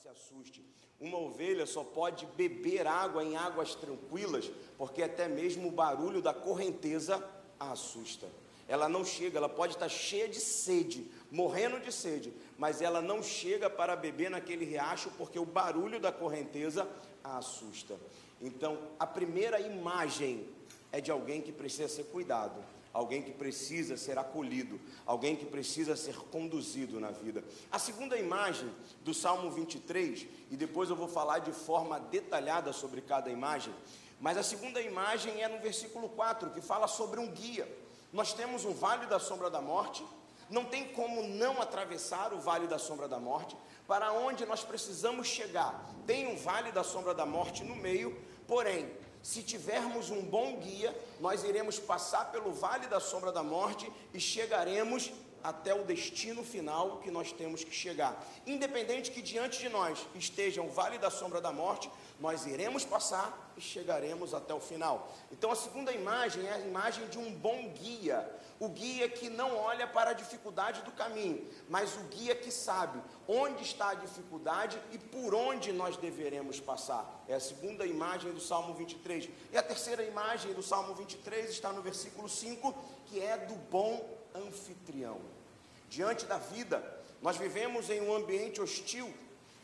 se assuste. Uma ovelha só pode beber água em águas tranquilas, porque até mesmo o barulho da correnteza a assusta. Ela não chega, ela pode estar cheia de sede, morrendo de sede, mas ela não chega para beber naquele riacho porque o barulho da correnteza a assusta. Então, a primeira imagem é de alguém que precisa ser cuidado alguém que precisa ser acolhido, alguém que precisa ser conduzido na vida. A segunda imagem do Salmo 23, e depois eu vou falar de forma detalhada sobre cada imagem, mas a segunda imagem é no versículo 4, que fala sobre um guia. Nós temos um vale da sombra da morte, não tem como não atravessar o vale da sombra da morte, para onde nós precisamos chegar. Tem um vale da sombra da morte no meio, porém, se tivermos um bom guia, nós iremos passar pelo vale da sombra da morte e chegaremos até o destino final que nós temos que chegar. Independente que diante de nós esteja o vale da sombra da morte, nós iremos passar e chegaremos até o final. Então a segunda imagem é a imagem de um bom guia, o guia que não olha para a dificuldade do caminho, mas o guia que sabe onde está a dificuldade e por onde nós deveremos passar. É a segunda imagem do Salmo 23. E a terceira imagem do Salmo 23 está no versículo 5, que é do bom anfitrião. Diante da vida, nós vivemos em um ambiente hostil,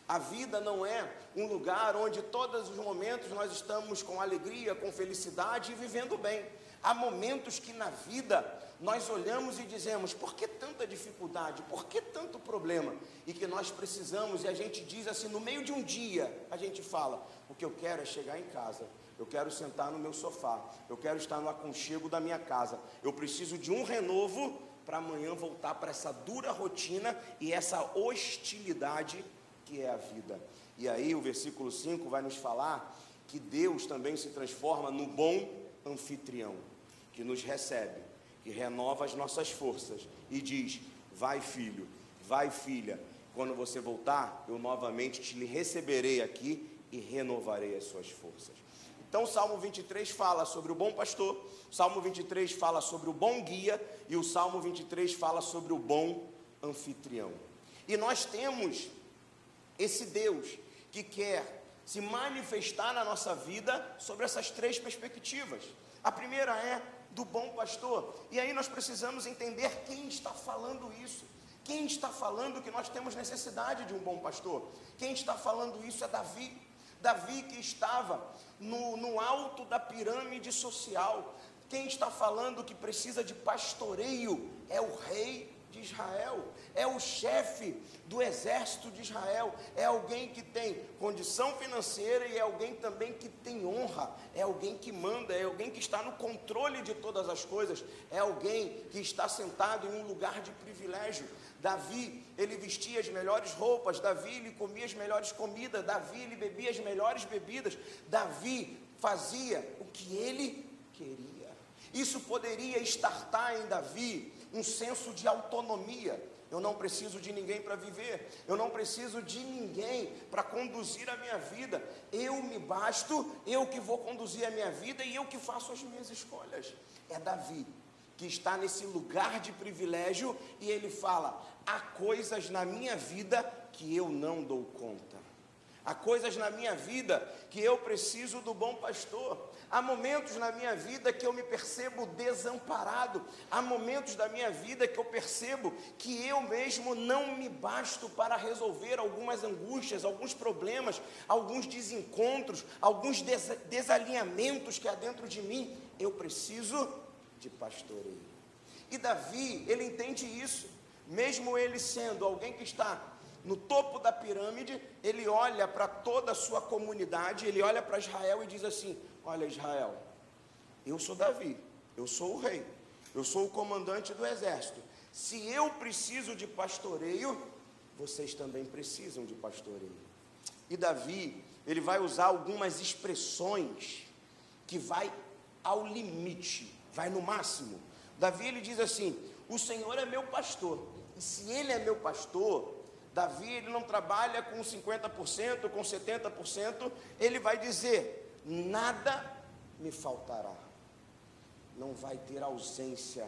a vida não é um lugar onde todos os momentos nós estamos com alegria, com felicidade e vivendo bem. Há momentos que na vida nós olhamos e dizemos: por que tanta dificuldade? Por que tanto problema? E que nós precisamos, e a gente diz assim: no meio de um dia, a gente fala: o que eu quero é chegar em casa, eu quero sentar no meu sofá, eu quero estar no aconchego da minha casa, eu preciso de um renovo para amanhã voltar para essa dura rotina e essa hostilidade que é a vida. E aí o versículo 5 vai nos falar que Deus também se transforma no bom anfitrião, que nos recebe, que renova as nossas forças e diz: Vai, filho, vai, filha, quando você voltar, eu novamente te receberei aqui e renovarei as suas forças. Então, o Salmo 23 fala sobre o bom pastor, o Salmo 23 fala sobre o bom guia e o Salmo 23 fala sobre o bom anfitrião. E nós temos esse Deus que quer se manifestar na nossa vida sobre essas três perspectivas. A primeira é do bom pastor, e aí nós precisamos entender quem está falando isso. Quem está falando que nós temos necessidade de um bom pastor? Quem está falando isso é Davi. Davi que estava no, no alto da pirâmide social. Quem está falando que precisa de pastoreio é o rei de Israel, é o chefe do exército de Israel, é alguém que tem condição financeira e é alguém também que tem honra, é alguém que manda, é alguém que está no controle de todas as coisas, é alguém que está sentado em um lugar de privilégio. Davi, ele vestia as melhores roupas, Davi, ele comia as melhores comidas, Davi, ele bebia as melhores bebidas, Davi fazia o que ele queria. Isso poderia estartar em Davi um senso de autonomia. Eu não preciso de ninguém para viver, eu não preciso de ninguém para conduzir a minha vida. Eu me basto, eu que vou conduzir a minha vida e eu que faço as minhas escolhas. É Davi que está nesse lugar de privilégio e ele fala: há coisas na minha vida que eu não dou conta. Há coisas na minha vida que eu preciso do bom pastor. Há momentos na minha vida que eu me percebo desamparado. Há momentos da minha vida que eu percebo que eu mesmo não me basto para resolver algumas angústias, alguns problemas, alguns desencontros, alguns des desalinhamentos que há dentro de mim. Eu preciso de pastoreio. E Davi, ele entende isso, mesmo ele sendo alguém que está no topo da pirâmide, ele olha para toda a sua comunidade, ele olha para Israel e diz assim: Olha, Israel, eu sou Davi, eu sou o rei, eu sou o comandante do exército. Se eu preciso de pastoreio, vocês também precisam de pastoreio. E Davi, ele vai usar algumas expressões que vai ao limite, vai no máximo. Davi ele diz assim: "O Senhor é meu pastor". E se ele é meu pastor, Davi ele não trabalha com 50%, com 70%, ele vai dizer: nada me faltará. Não vai ter ausência.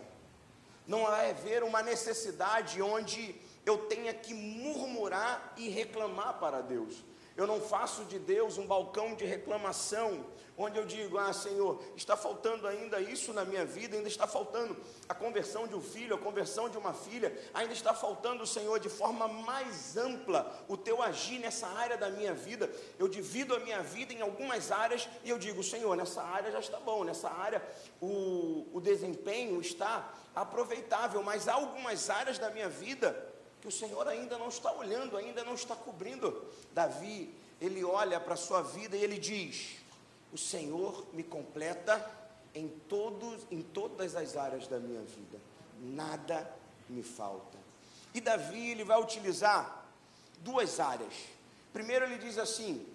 Não vai haver uma necessidade onde eu tenha que murmurar murmurar e reclamar para Deus. Eu não faço de Deus um balcão de reclamação, onde eu digo: Ah, Senhor, está faltando ainda isso na minha vida, ainda está faltando a conversão de um filho, a conversão de uma filha, ainda está faltando, Senhor, de forma mais ampla, o teu agir nessa área da minha vida. Eu divido a minha vida em algumas áreas e eu digo: Senhor, nessa área já está bom, nessa área o, o desempenho está aproveitável, mas há algumas áreas da minha vida que o Senhor ainda não está olhando, ainda não está cobrindo. Davi, ele olha para a sua vida e ele diz: O Senhor me completa em, todos, em todas as áreas da minha vida, nada me falta. E Davi, ele vai utilizar duas áreas. Primeiro, ele diz assim,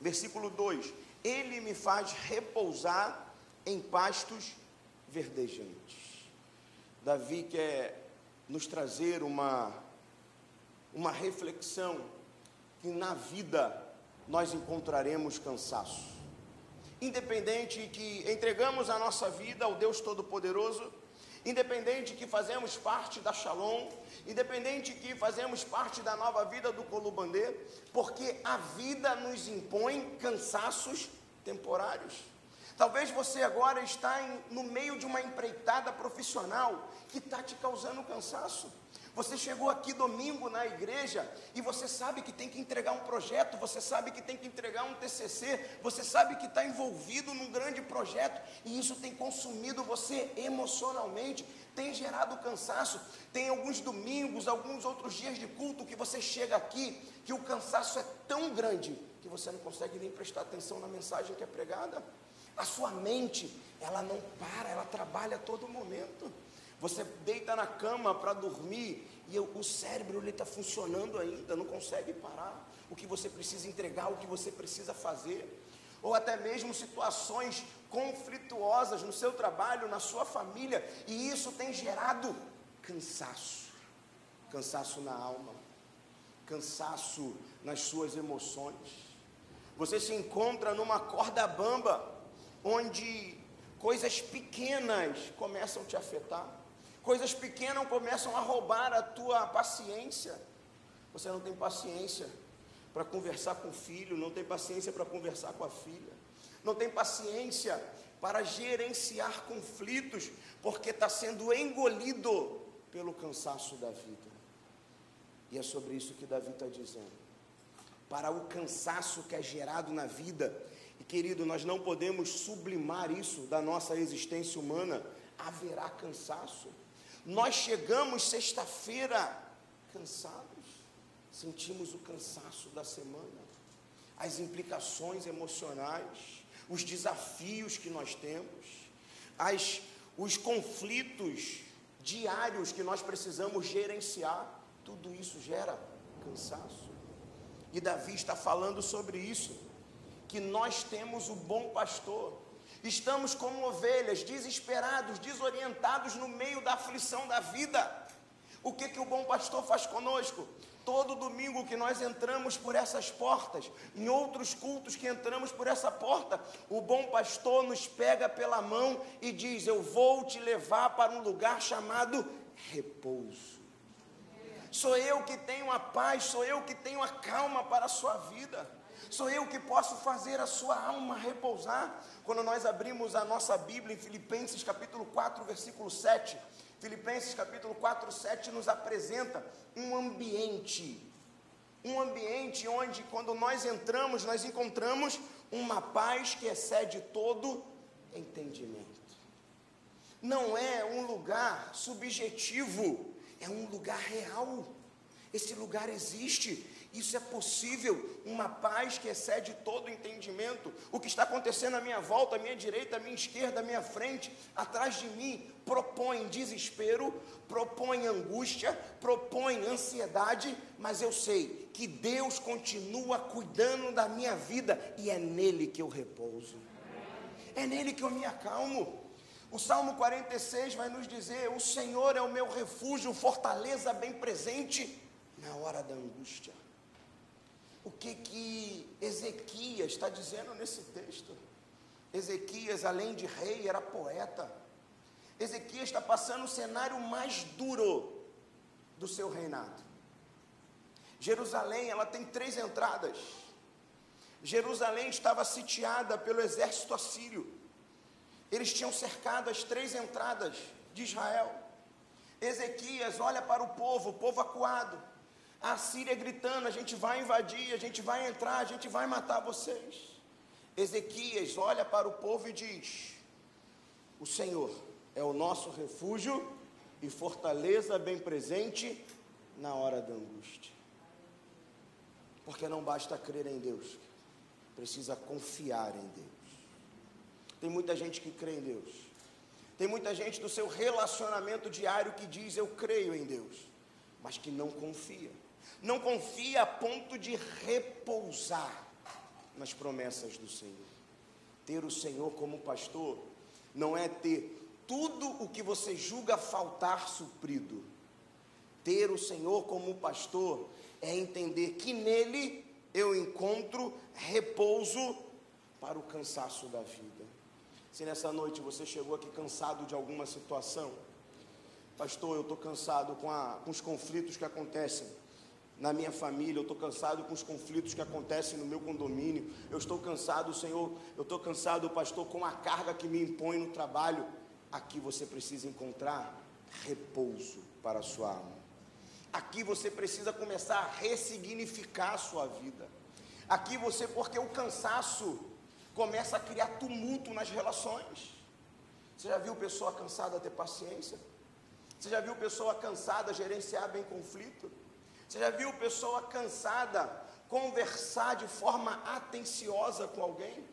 versículo 2: Ele me faz repousar em pastos verdejantes. Davi quer nos trazer uma, uma reflexão que na vida nós encontraremos cansaço. Independente que entregamos a nossa vida ao Deus Todo-Poderoso, independente que fazemos parte da Shalom, independente que fazemos parte da nova vida do Colubandê, porque a vida nos impõe cansaços temporários. Talvez você agora está em, no meio de uma empreitada profissional que está te causando cansaço. Você chegou aqui domingo na igreja e você sabe que tem que entregar um projeto, você sabe que tem que entregar um TCC, você sabe que está envolvido num grande projeto e isso tem consumido você emocionalmente, tem gerado cansaço. Tem alguns domingos, alguns outros dias de culto que você chega aqui que o cansaço é tão grande que você não consegue nem prestar atenção na mensagem que é pregada. A sua mente, ela não para, ela trabalha a todo momento. Você deita na cama para dormir e o cérebro está funcionando ainda, não consegue parar. O que você precisa entregar, o que você precisa fazer. Ou até mesmo situações conflituosas no seu trabalho, na sua família, e isso tem gerado cansaço. Cansaço na alma, cansaço nas suas emoções. Você se encontra numa corda bamba onde coisas pequenas começam a te afetar, coisas pequenas começam a roubar a tua paciência. Você não tem paciência para conversar com o filho, não tem paciência para conversar com a filha, não tem paciência para gerenciar conflitos, porque está sendo engolido pelo cansaço da vida. E é sobre isso que Davi está dizendo. Para o cansaço que é gerado na vida, e querido, nós não podemos sublimar isso da nossa existência humana. Haverá cansaço. Nós chegamos sexta-feira cansados, sentimos o cansaço da semana, as implicações emocionais, os desafios que nós temos, as, os conflitos diários que nós precisamos gerenciar, tudo isso gera cansaço. E Davi está falando sobre isso que nós temos o bom pastor. Estamos como ovelhas, desesperados, desorientados no meio da aflição da vida. O que, que o bom pastor faz conosco? Todo domingo que nós entramos por essas portas, em outros cultos que entramos por essa porta, o bom pastor nos pega pela mão e diz: Eu vou te levar para um lugar chamado repouso. Sou eu que tenho a paz, sou eu que tenho a calma para a sua vida. Sou eu que posso fazer a sua alma repousar. Quando nós abrimos a nossa Bíblia em Filipenses capítulo 4, versículo 7, Filipenses capítulo 4, 7 nos apresenta um ambiente. Um ambiente onde, quando nós entramos, nós encontramos uma paz que excede todo entendimento. Não é um lugar subjetivo, é um lugar real. Esse lugar existe isso é possível, uma paz que excede todo entendimento. O que está acontecendo à minha volta, à minha direita, à minha esquerda, à minha frente, atrás de mim, propõe desespero, propõe angústia, propõe ansiedade, mas eu sei que Deus continua cuidando da minha vida e é nele que eu repouso. É nele que eu me acalmo. O Salmo 46 vai nos dizer: O Senhor é o meu refúgio, fortaleza bem presente na hora da angústia o que que Ezequias está dizendo nesse texto. Ezequias, além de rei, era poeta. Ezequias está passando o cenário mais duro do seu reinado. Jerusalém, ela tem três entradas. Jerusalém estava sitiada pelo exército assírio. Eles tinham cercado as três entradas de Israel. Ezequias olha para o povo, o povo acuado. A Síria gritando: a gente vai invadir, a gente vai entrar, a gente vai matar vocês. Ezequias olha para o povo e diz: O Senhor é o nosso refúgio e fortaleza bem presente na hora da angústia. Porque não basta crer em Deus, precisa confiar em Deus. Tem muita gente que crê em Deus. Tem muita gente do seu relacionamento diário que diz eu creio em Deus, mas que não confia. Não confia a ponto de repousar nas promessas do Senhor. Ter o Senhor como pastor não é ter tudo o que você julga faltar suprido. Ter o Senhor como pastor é entender que nele eu encontro repouso para o cansaço da vida. Se nessa noite você chegou aqui cansado de alguma situação, pastor, eu estou cansado com, a, com os conflitos que acontecem na minha família, eu estou cansado com os conflitos que acontecem no meu condomínio, eu estou cansado, Senhor, eu estou cansado, pastor, com a carga que me impõe no trabalho. Aqui você precisa encontrar repouso para a sua alma. Aqui você precisa começar a ressignificar a sua vida. Aqui você, porque o cansaço começa a criar tumulto nas relações. Você já viu pessoa cansada ter paciência? Você já viu pessoa cansada gerenciar bem conflito? Você já viu pessoa cansada conversar de forma atenciosa com alguém?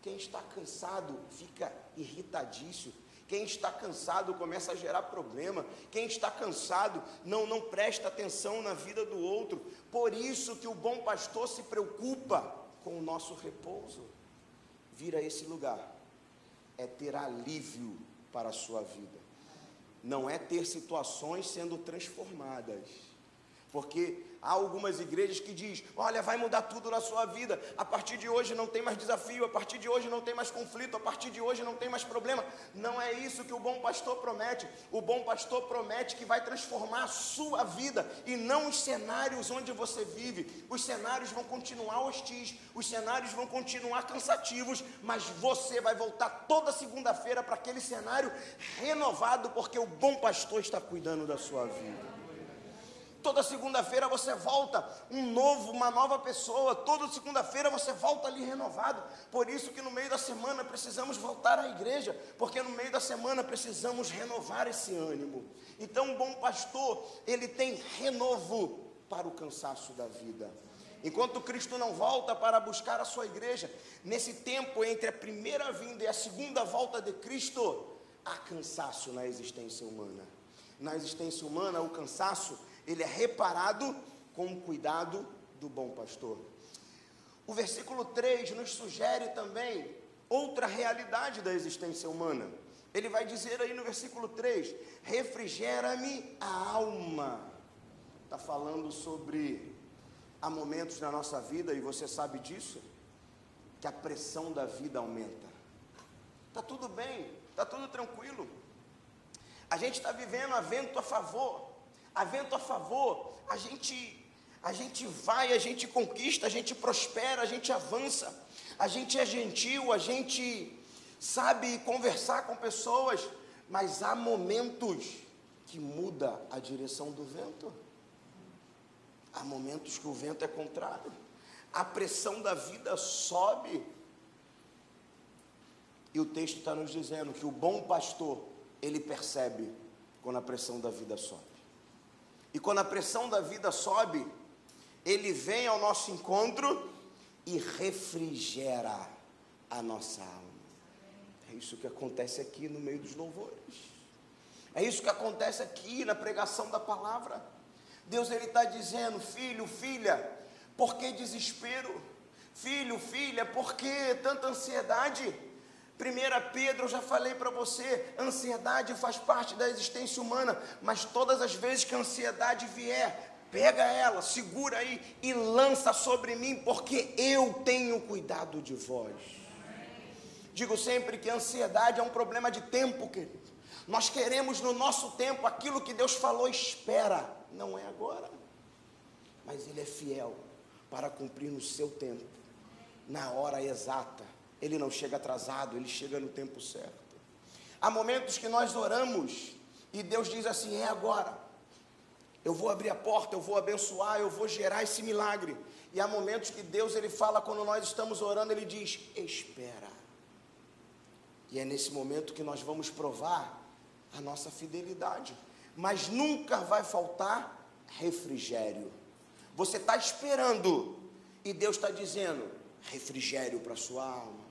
Quem está cansado fica irritadíssimo. Quem está cansado começa a gerar problema. Quem está cansado não, não presta atenção na vida do outro. Por isso que o bom pastor se preocupa com o nosso repouso. Vir a esse lugar é ter alívio para a sua vida. Não é ter situações sendo transformadas porque há algumas igrejas que diz: "Olha, vai mudar tudo na sua vida. A partir de hoje não tem mais desafio, a partir de hoje não tem mais conflito, a partir de hoje não tem mais problema". Não é isso que o bom pastor promete. O bom pastor promete que vai transformar a sua vida e não os cenários onde você vive. Os cenários vão continuar hostis, os cenários vão continuar cansativos, mas você vai voltar toda segunda-feira para aquele cenário renovado, porque o bom pastor está cuidando da sua vida. Toda segunda-feira você volta um novo, uma nova pessoa. Toda segunda-feira você volta ali renovado. Por isso que no meio da semana precisamos voltar à igreja, porque no meio da semana precisamos renovar esse ânimo. Então, um bom pastor, ele tem renovo para o cansaço da vida. Enquanto Cristo não volta para buscar a sua igreja, nesse tempo entre a primeira vinda e a segunda volta de Cristo, há cansaço na existência humana. Na existência humana, o cansaço ele é reparado com o cuidado do bom pastor. O versículo 3 nos sugere também outra realidade da existência humana. Ele vai dizer aí no versículo 3: refrigera-me a alma. Está falando sobre há momentos na nossa vida, e você sabe disso, que a pressão da vida aumenta. Está tudo bem, está tudo tranquilo. A gente está vivendo a vento a favor a vento a favor, a gente a gente vai, a gente conquista, a gente prospera, a gente avança, a gente é gentil, a gente sabe conversar com pessoas, mas há momentos que muda a direção do vento. Há momentos que o vento é contrário. A pressão da vida sobe. E o texto está nos dizendo que o bom pastor, ele percebe quando a pressão da vida sobe. E quando a pressão da vida sobe, ele vem ao nosso encontro e refrigera a nossa alma. É isso que acontece aqui no meio dos louvores. É isso que acontece aqui na pregação da palavra. Deus ele está dizendo, filho, filha, por que desespero? Filho, filha, por que tanta ansiedade? 1 Pedro, eu já falei para você, ansiedade faz parte da existência humana, mas todas as vezes que a ansiedade vier, pega ela, segura aí e lança sobre mim, porque eu tenho cuidado de vós. Digo sempre que a ansiedade é um problema de tempo, querido. Nós queremos no nosso tempo aquilo que Deus falou, espera, não é agora. mas Ele é fiel para cumprir no seu tempo, na hora exata. Ele não chega atrasado, ele chega no tempo certo. Há momentos que nós oramos e Deus diz assim: é agora. Eu vou abrir a porta, eu vou abençoar, eu vou gerar esse milagre. E há momentos que Deus ele fala quando nós estamos orando, ele diz: espera. E é nesse momento que nós vamos provar a nossa fidelidade. Mas nunca vai faltar refrigério. Você está esperando e Deus está dizendo: refrigério para sua alma,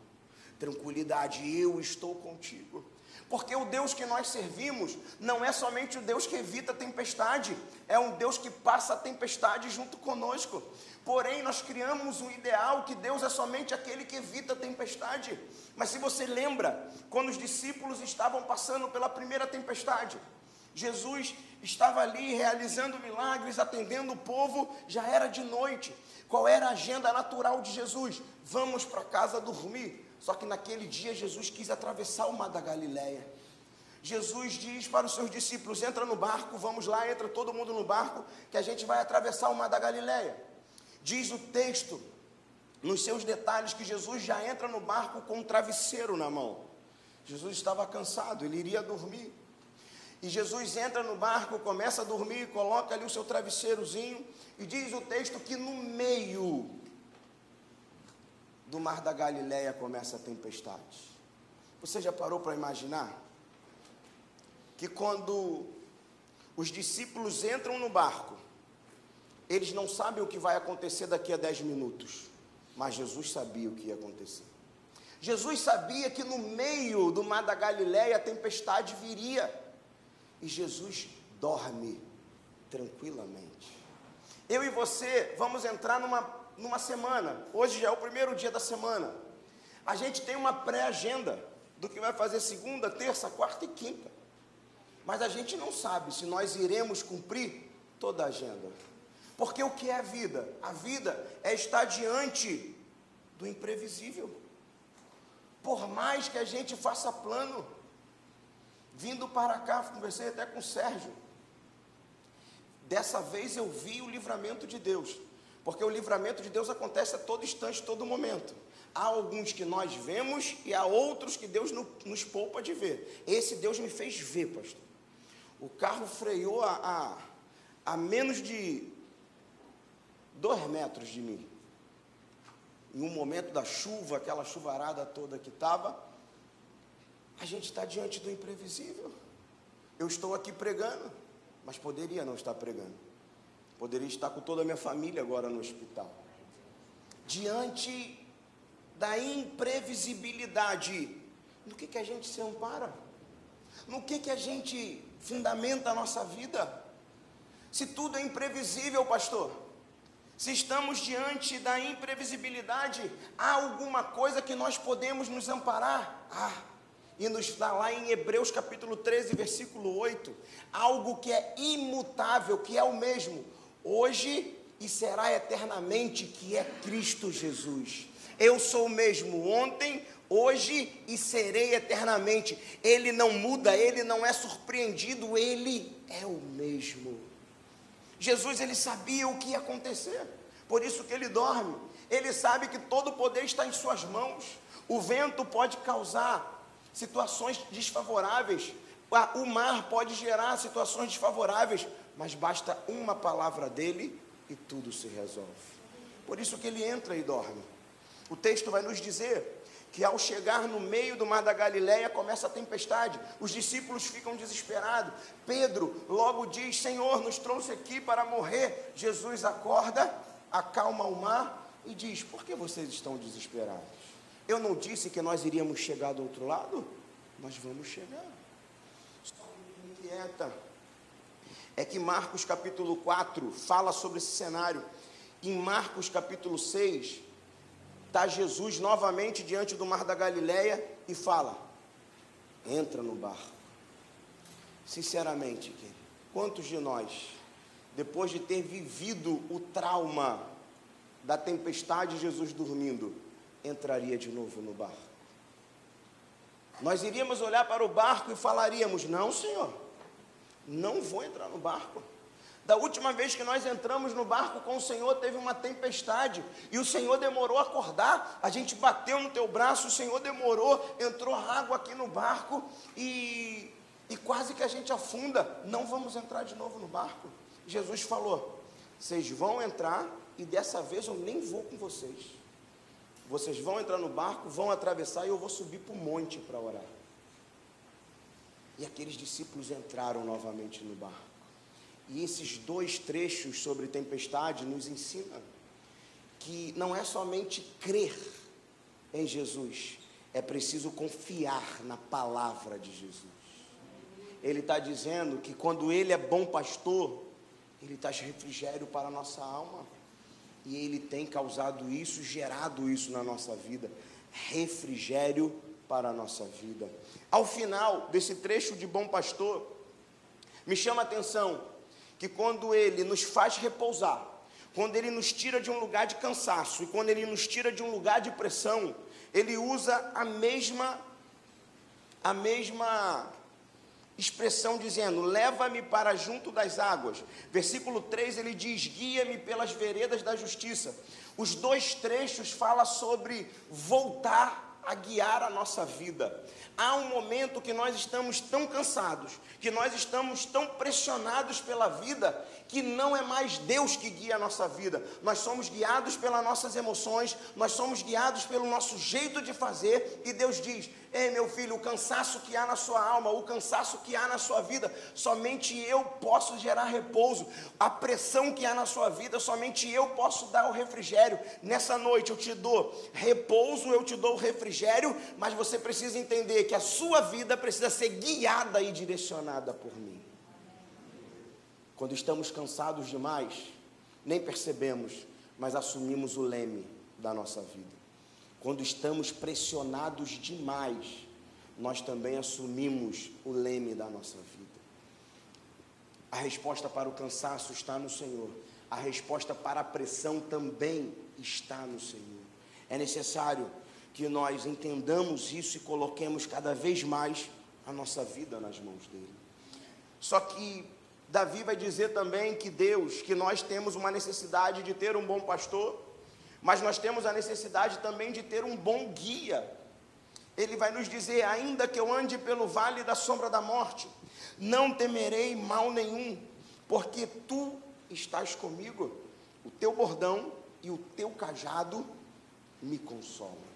tranquilidade, eu estou contigo. Porque o Deus que nós servimos não é somente o Deus que evita a tempestade, é um Deus que passa a tempestade junto conosco. Porém, nós criamos um ideal que Deus é somente aquele que evita a tempestade. Mas se você lembra, quando os discípulos estavam passando pela primeira tempestade, Jesus estava ali realizando milagres, atendendo o povo, já era de noite. Qual era a agenda natural de Jesus? Vamos para casa dormir. Só que naquele dia Jesus quis atravessar o mar da Galileia. Jesus diz para os seus discípulos: entra no barco, vamos lá, entra todo mundo no barco, que a gente vai atravessar o mar da Galileia. Diz o texto, nos seus detalhes, que Jesus já entra no barco com um travesseiro na mão. Jesus estava cansado, ele iria dormir. E Jesus entra no barco, começa a dormir, coloca ali o seu travesseirozinho, e diz o texto que no meio do mar da Galileia começa a tempestade. Você já parou para imaginar que quando os discípulos entram no barco, eles não sabem o que vai acontecer daqui a dez minutos, mas Jesus sabia o que ia acontecer. Jesus sabia que no meio do mar da Galileia a tempestade viria, e Jesus dorme tranquilamente. Eu e você vamos entrar numa numa semana. Hoje já é o primeiro dia da semana. A gente tem uma pré-agenda do que vai fazer segunda, terça, quarta e quinta. Mas a gente não sabe se nós iremos cumprir toda a agenda. Porque o que é a vida? A vida é estar diante do imprevisível. Por mais que a gente faça plano, vindo para cá, conversei até com o Sérgio. Dessa vez eu vi o livramento de Deus. Porque o livramento de Deus acontece a todo instante, todo momento. Há alguns que nós vemos e há outros que Deus nos poupa de ver. Esse Deus me fez ver, pastor. O carro freou a, a, a menos de dois metros de mim. Em um momento da chuva, aquela chuvarada toda que estava, a gente está diante do imprevisível. Eu estou aqui pregando, mas poderia não estar pregando. Poderia estar com toda a minha família agora no hospital. Diante da imprevisibilidade, no que, que a gente se ampara? No que, que a gente fundamenta a nossa vida? Se tudo é imprevisível, pastor, se estamos diante da imprevisibilidade, há alguma coisa que nós podemos nos amparar? Ah, e nos dá lá em Hebreus capítulo 13, versículo 8, algo que é imutável, que é o mesmo, hoje e será eternamente, que é Cristo Jesus. Eu sou o mesmo ontem, hoje e serei eternamente. Ele não muda, ele não é surpreendido, ele é o mesmo. Jesus ele sabia o que ia acontecer, por isso que ele dorme. Ele sabe que todo o poder está em suas mãos. O vento pode causar situações desfavoráveis, o mar pode gerar situações desfavoráveis, mas basta uma palavra dele e tudo se resolve. Por isso que ele entra e dorme. O texto vai nos dizer que ao chegar no meio do mar da Galileia começa a tempestade. Os discípulos ficam desesperados. Pedro logo diz: Senhor, nos trouxe aqui para morrer. Jesus acorda, acalma o mar e diz: Por que vocês estão desesperados? Eu não disse que nós iríamos chegar do outro lado? Nós vamos chegar. Só inquieta é que Marcos capítulo 4 fala sobre esse cenário. Em Marcos capítulo 6, está Jesus novamente diante do mar da Galileia e fala: entra no barco. Sinceramente, quantos de nós, depois de ter vivido o trauma da tempestade, Jesus dormindo, entraria de novo no barco? Nós iríamos olhar para o barco e falaríamos: Não, Senhor não vou entrar no barco. Da última vez que nós entramos no barco com o Senhor, teve uma tempestade e o Senhor demorou a acordar. A gente bateu no teu braço, o Senhor demorou, entrou água aqui no barco e, e quase que a gente afunda. Não vamos entrar de novo no barco. Jesus falou: vocês vão entrar e dessa vez eu nem vou com vocês. Vocês vão entrar no barco, vão atravessar e eu vou subir para o monte para orar. E aqueles discípulos entraram novamente no barco. E esses dois trechos sobre tempestade nos ensinam que não é somente crer em Jesus, é preciso confiar na palavra de Jesus. Ele está dizendo que quando Ele é bom pastor, Ele traz refrigério para a nossa alma. E Ele tem causado isso, gerado isso na nossa vida. Refrigério para a nossa vida. Ao final desse trecho de bom pastor, me chama a atenção que quando ele nos faz repousar, quando ele nos tira de um lugar de cansaço e quando ele nos tira de um lugar de pressão, ele usa a mesma a mesma expressão dizendo: "Leva-me para junto das águas". Versículo 3 ele diz: "Guia-me pelas veredas da justiça". Os dois trechos falam sobre voltar a guiar a nossa vida há um momento que nós estamos tão cansados, que nós estamos tão pressionados pela vida, que não é mais Deus que guia a nossa vida. Nós somos guiados pelas nossas emoções, nós somos guiados pelo nosso jeito de fazer, e Deus diz: Ei, meu filho, o cansaço que há na sua alma, o cansaço que há na sua vida, somente eu posso gerar repouso. A pressão que há na sua vida, somente eu posso dar o refrigério. Nessa noite eu te dou repouso, eu te dou refrigério, mas você precisa entender que a sua vida precisa ser guiada e direcionada por mim. Quando estamos cansados demais, nem percebemos, mas assumimos o leme da nossa vida. Quando estamos pressionados demais, nós também assumimos o leme da nossa vida. A resposta para o cansaço está no Senhor. A resposta para a pressão também está no Senhor. É necessário que nós entendamos isso e coloquemos cada vez mais a nossa vida nas mãos dele. Só que Davi vai dizer também que Deus, que nós temos uma necessidade de ter um bom pastor, mas nós temos a necessidade também de ter um bom guia. Ele vai nos dizer: ainda que eu ande pelo vale da sombra da morte, não temerei mal nenhum, porque tu estás comigo, o teu bordão e o teu cajado me consolam.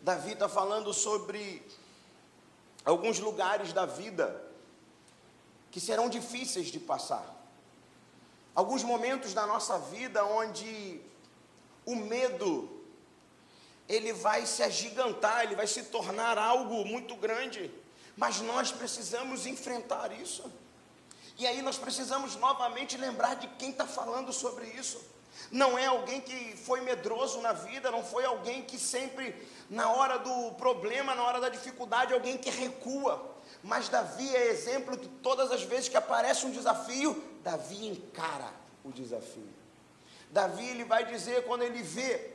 Davi está falando sobre alguns lugares da vida que serão difíceis de passar. Alguns momentos da nossa vida onde o medo ele vai se agigantar, ele vai se tornar algo muito grande, mas nós precisamos enfrentar isso. E aí nós precisamos novamente lembrar de quem está falando sobre isso. Não é alguém que foi medroso na vida, não foi alguém que sempre, na hora do problema, na hora da dificuldade, alguém que recua. Mas Davi é exemplo que todas as vezes que aparece um desafio, Davi encara o desafio. Davi ele vai dizer quando ele vê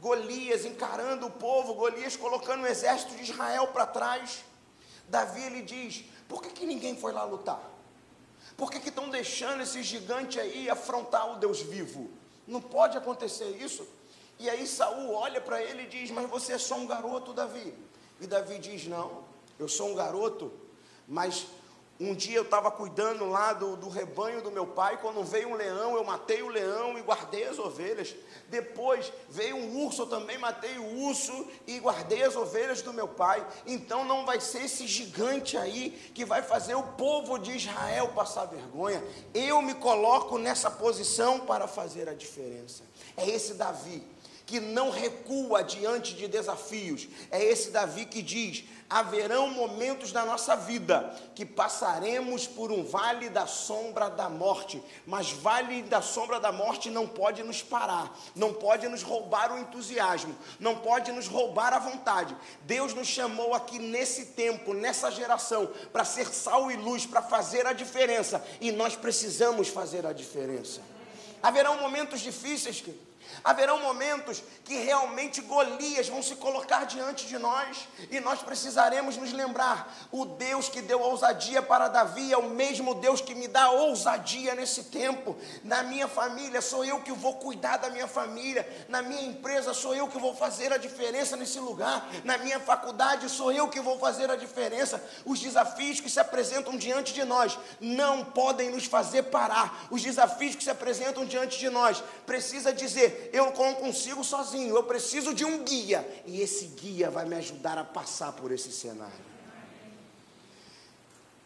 Golias encarando o povo, Golias colocando o exército de Israel para trás. Davi ele diz: por que, que ninguém foi lá lutar? Por que estão deixando esse gigante aí afrontar o Deus vivo? Não pode acontecer isso. E aí Saul olha para ele e diz: Mas você é só um garoto, Davi. E Davi diz: Não, eu sou um garoto, mas um dia eu estava cuidando lá do, do, rebanho do meu pai. Quando veio um leão, eu matei o leão e guardei as ovelhas. Depois veio um urso, eu também matei o urso e guardei as ovelhas do meu pai. Então não vai ser esse gigante aí que vai fazer o povo de Israel passar vergonha. Eu me coloco nessa posição para fazer a diferença. É esse Davi que não recua diante de desafios. É esse Davi que diz: haverão momentos na nossa vida que passaremos por um vale da sombra da morte, mas vale da sombra da morte não pode nos parar, não pode nos roubar o entusiasmo, não pode nos roubar a vontade. Deus nos chamou aqui nesse tempo, nessa geração, para ser sal e luz, para fazer a diferença, e nós precisamos fazer a diferença. Haverão momentos difíceis, Haverão momentos que realmente Golias vão se colocar diante de nós e nós precisaremos nos lembrar: o Deus que deu ousadia para Davi é o mesmo Deus que me dá ousadia nesse tempo. Na minha família, sou eu que vou cuidar da minha família. Na minha empresa, sou eu que vou fazer a diferença nesse lugar. Na minha faculdade, sou eu que vou fazer a diferença. Os desafios que se apresentam diante de nós não podem nos fazer parar. Os desafios que se apresentam diante de nós precisa dizer eu não consigo sozinho, eu preciso de um guia, e esse guia vai me ajudar a passar por esse cenário.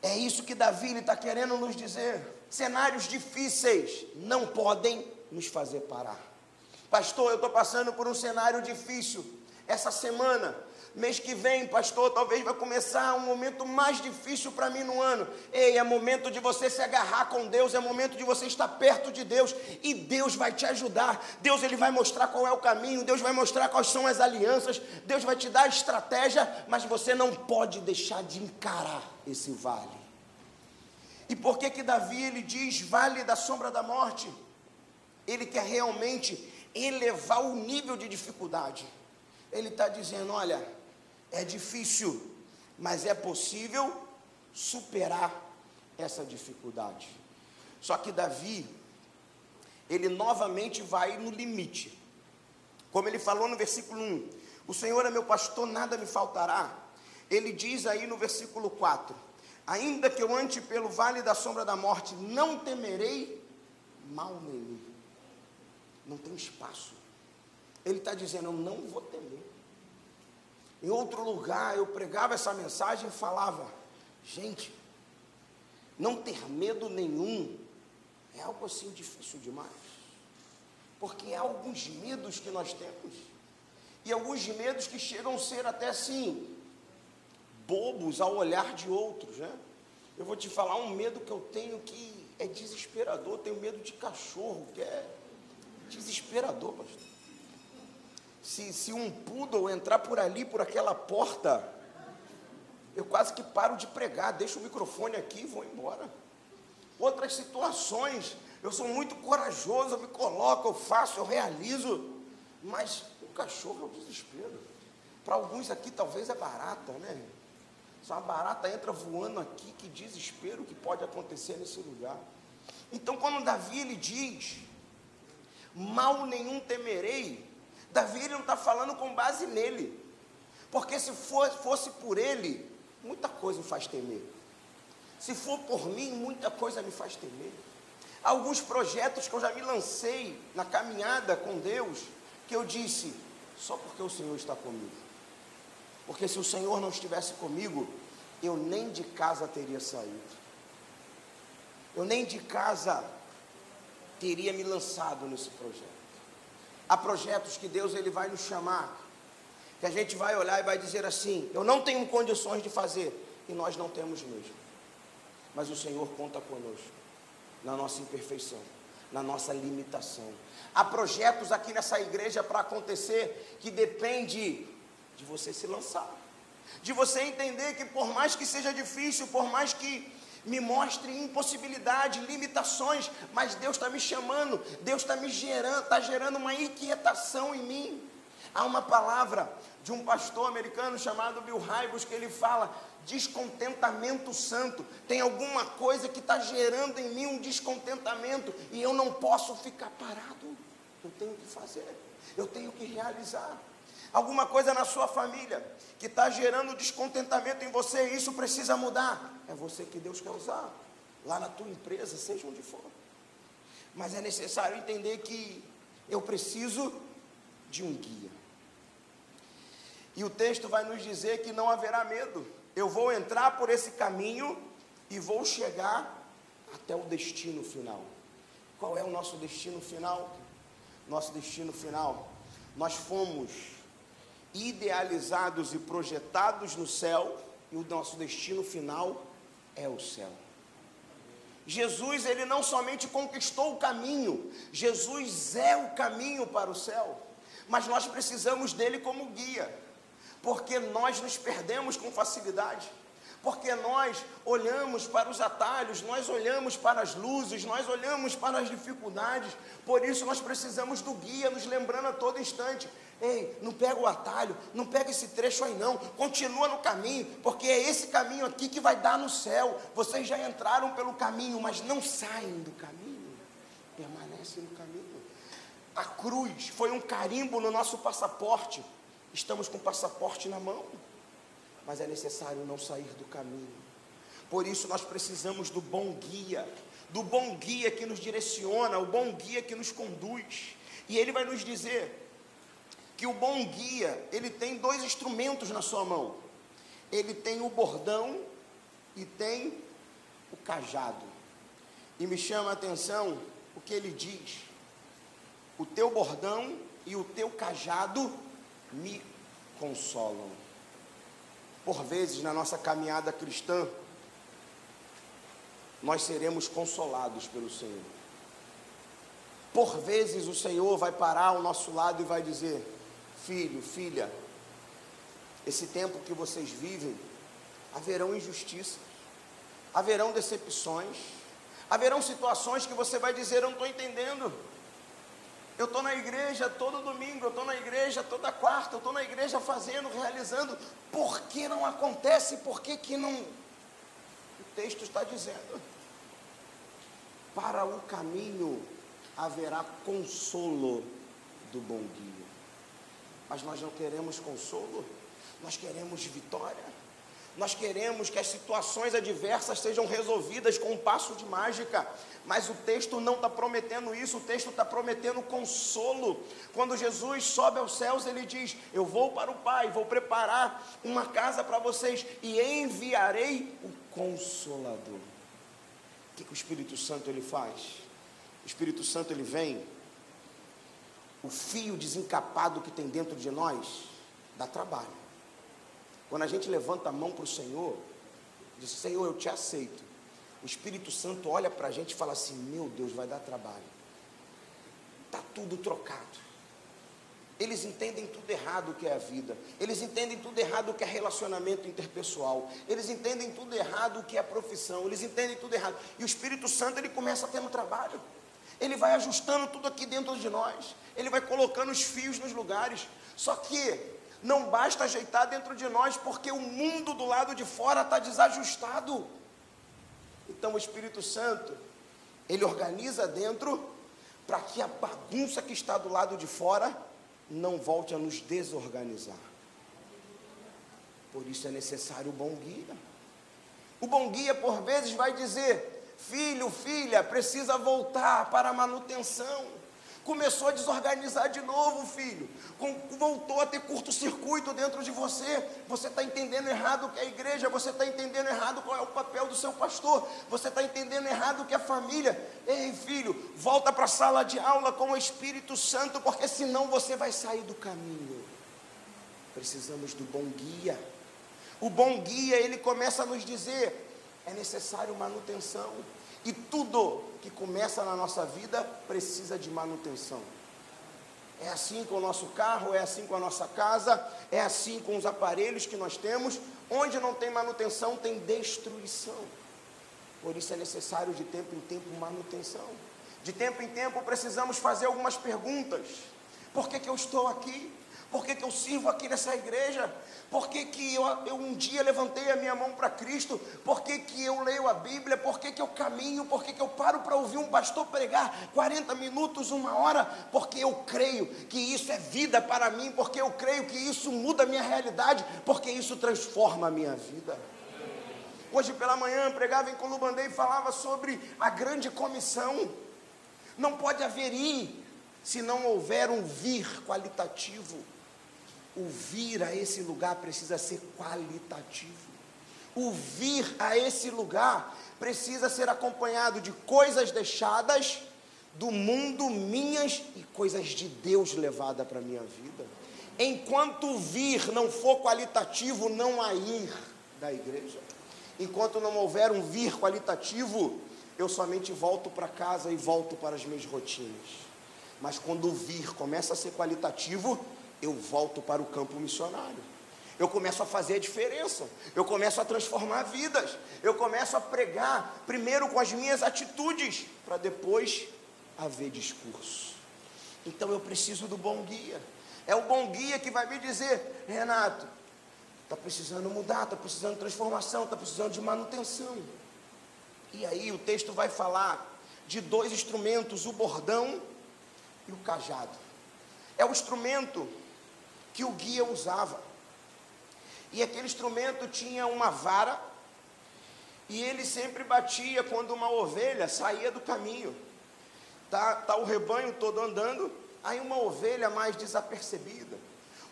É isso que Davi está querendo nos dizer. Cenários difíceis não podem nos fazer parar. Pastor, eu estou passando por um cenário difícil. Essa semana Mês que vem, pastor, talvez vai começar um momento mais difícil para mim no ano. Ei, é momento de você se agarrar com Deus, é momento de você estar perto de Deus e Deus vai te ajudar. Deus ele vai mostrar qual é o caminho, Deus vai mostrar quais são as alianças, Deus vai te dar a estratégia, mas você não pode deixar de encarar esse vale. E por que que Davi ele diz vale da sombra da morte? Ele quer realmente elevar o nível de dificuldade. Ele está dizendo: olha, é difícil, mas é possível superar essa dificuldade. Só que Davi, ele novamente vai no limite. Como ele falou no versículo 1: O Senhor é meu pastor, nada me faltará. Ele diz aí no versículo 4: Ainda que eu ande pelo vale da sombra da morte, não temerei mal nele. Não tem espaço. Ele está dizendo: Eu não vou temer. Em outro lugar, eu pregava essa mensagem e falava: gente, não ter medo nenhum é algo assim difícil demais. Porque há alguns medos que nós temos, e alguns medos que chegam a ser até assim, bobos ao olhar de outros, né? Eu vou te falar um medo que eu tenho que é desesperador. Tenho medo de cachorro, que é desesperador, pastor se, se um poodle entrar por ali, por aquela porta, eu quase que paro de pregar, deixo o microfone aqui e vou embora. Outras situações, eu sou muito corajoso, eu me coloco, eu faço, eu realizo, mas o cachorro é o desespero. Para alguns aqui talvez é barata, né? Se uma barata entra voando aqui, que desespero que pode acontecer nesse lugar. Então, quando Davi ele diz: Mal nenhum temerei, Davi ele não está falando com base nele. Porque se for, fosse por ele, muita coisa me faz temer. Se for por mim, muita coisa me faz temer. Alguns projetos que eu já me lancei na caminhada com Deus, que eu disse, só porque o Senhor está comigo. Porque se o Senhor não estivesse comigo, eu nem de casa teria saído. Eu nem de casa teria me lançado nesse projeto. Há projetos que Deus ele vai nos chamar, que a gente vai olhar e vai dizer assim: eu não tenho condições de fazer, e nós não temos mesmo. Mas o Senhor conta conosco, na nossa imperfeição, na nossa limitação. Há projetos aqui nessa igreja para acontecer que depende de você se lançar, de você entender que por mais que seja difícil, por mais que me mostre impossibilidade, limitações, mas Deus está me chamando, Deus está me gerando, está gerando uma inquietação em mim. Há uma palavra de um pastor americano chamado Bill Hybels que ele fala descontentamento santo. Tem alguma coisa que está gerando em mim um descontentamento e eu não posso ficar parado. Eu tenho que fazer, eu tenho que realizar alguma coisa na sua família que está gerando descontentamento em você, isso precisa mudar. É você que Deus quer usar, lá na tua empresa, seja onde for. Mas é necessário entender que eu preciso de um guia. E o texto vai nos dizer que não haverá medo. Eu vou entrar por esse caminho e vou chegar até o destino final. Qual é o nosso destino final? Nosso destino final. Nós fomos idealizados e projetados no céu, e o nosso destino final é o céu. Jesus, ele não somente conquistou o caminho, Jesus é o caminho para o céu, mas nós precisamos dele como guia, porque nós nos perdemos com facilidade. porque nós olhamos para os atalhos, nós olhamos para as luzes, nós olhamos para as dificuldades, por isso nós precisamos do guia, nos lembrando a todo instante: ei, não pega o atalho, não pega esse trecho aí não, continua no caminho, porque é esse caminho aqui que vai dar no céu. Vocês já entraram pelo caminho, mas não saem do caminho, permanecem no caminho. A cruz foi um carimbo no nosso passaporte, estamos com o passaporte na mão mas é necessário não sair do caminho. Por isso nós precisamos do bom guia, do bom guia que nos direciona, o bom guia que nos conduz. E ele vai nos dizer que o bom guia, ele tem dois instrumentos na sua mão. Ele tem o bordão e tem o cajado. E me chama a atenção o que ele diz: O teu bordão e o teu cajado me consolam. Por vezes, na nossa caminhada cristã, nós seremos consolados pelo Senhor. Por vezes, o Senhor vai parar ao nosso lado e vai dizer: Filho, filha, esse tempo que vocês vivem, haverão injustiças, haverão decepções, haverão situações que você vai dizer: Eu não estou entendendo. Eu estou na igreja todo domingo, eu estou na igreja toda quarta, eu estou na igreja fazendo, realizando. Por que não acontece? Por que, que não. O texto está dizendo: para o caminho haverá consolo do bom guia. Mas nós não queremos consolo, nós queremos vitória. Nós queremos que as situações adversas sejam resolvidas com um passo de mágica, mas o texto não está prometendo isso, o texto está prometendo consolo. Quando Jesus sobe aos céus, ele diz: Eu vou para o Pai, vou preparar uma casa para vocês e enviarei o Consolador. O que, que o Espírito Santo ele faz? O Espírito Santo ele vem, o fio desencapado que tem dentro de nós dá trabalho. Quando a gente levanta a mão para o Senhor, diz: Senhor, eu te aceito. O Espírito Santo olha para a gente e fala assim: Meu Deus, vai dar trabalho. Está tudo trocado. Eles entendem tudo errado o que é a vida. Eles entendem tudo errado o que é relacionamento interpessoal. Eles entendem tudo errado o que é a profissão. Eles entendem tudo errado. E o Espírito Santo ele começa a ter um trabalho. Ele vai ajustando tudo aqui dentro de nós. Ele vai colocando os fios nos lugares. Só que não basta ajeitar dentro de nós, porque o mundo do lado de fora está desajustado. Então o Espírito Santo, ele organiza dentro para que a bagunça que está do lado de fora não volte a nos desorganizar. Por isso é necessário o bom guia. O bom guia, por vezes, vai dizer: filho, filha, precisa voltar para a manutenção começou a desorganizar de novo, filho. Voltou a ter curto-circuito dentro de você. Você está entendendo errado o que é a igreja, você está entendendo errado qual é o papel do seu pastor, você está entendendo errado o que é a família. Ei, filho, volta para a sala de aula com o Espírito Santo, porque senão você vai sair do caminho. Precisamos do bom guia. O bom guia, ele começa a nos dizer: é necessário manutenção. E tudo que começa na nossa vida precisa de manutenção. É assim com o nosso carro, é assim com a nossa casa, é assim com os aparelhos que nós temos. Onde não tem manutenção, tem destruição. Por isso é necessário de tempo em tempo manutenção. De tempo em tempo precisamos fazer algumas perguntas. Por que, que eu estou aqui? Por que, que eu sirvo aqui nessa igreja? Por que, que eu, eu um dia levantei a minha mão para Cristo? Por que, que eu leio a Bíblia? Por que, que eu caminho? Por que, que eu paro para ouvir um pastor pregar 40 minutos, uma hora? Porque eu creio que isso é vida para mim, porque eu creio que isso muda a minha realidade, porque isso transforma a minha vida. Hoje pela manhã pregava em Colubandei e falava sobre a grande comissão. Não pode haver ir se não houver um vir qualitativo o vir a esse lugar precisa ser qualitativo. O vir a esse lugar precisa ser acompanhado de coisas deixadas do mundo minhas e coisas de Deus levada para a minha vida. Enquanto o vir não for qualitativo, não há ir da igreja. Enquanto não houver um vir qualitativo, eu somente volto para casa e volto para as minhas rotinas. Mas quando o vir começa a ser qualitativo, eu volto para o campo missionário. eu começo a fazer a diferença, eu começo a transformar vidas, eu começo a pregar, primeiro com as minhas atitudes, para depois haver discurso. Então eu preciso do bom guia. É o bom guia que vai me dizer, Renato, está precisando mudar, está precisando de transformação, está precisando de manutenção. E aí o texto vai falar de dois instrumentos, o bordão e o cajado. É o instrumento que o guia usava. E aquele instrumento tinha uma vara, e ele sempre batia quando uma ovelha saía do caminho. Tá, tá o rebanho todo andando, aí uma ovelha mais desapercebida,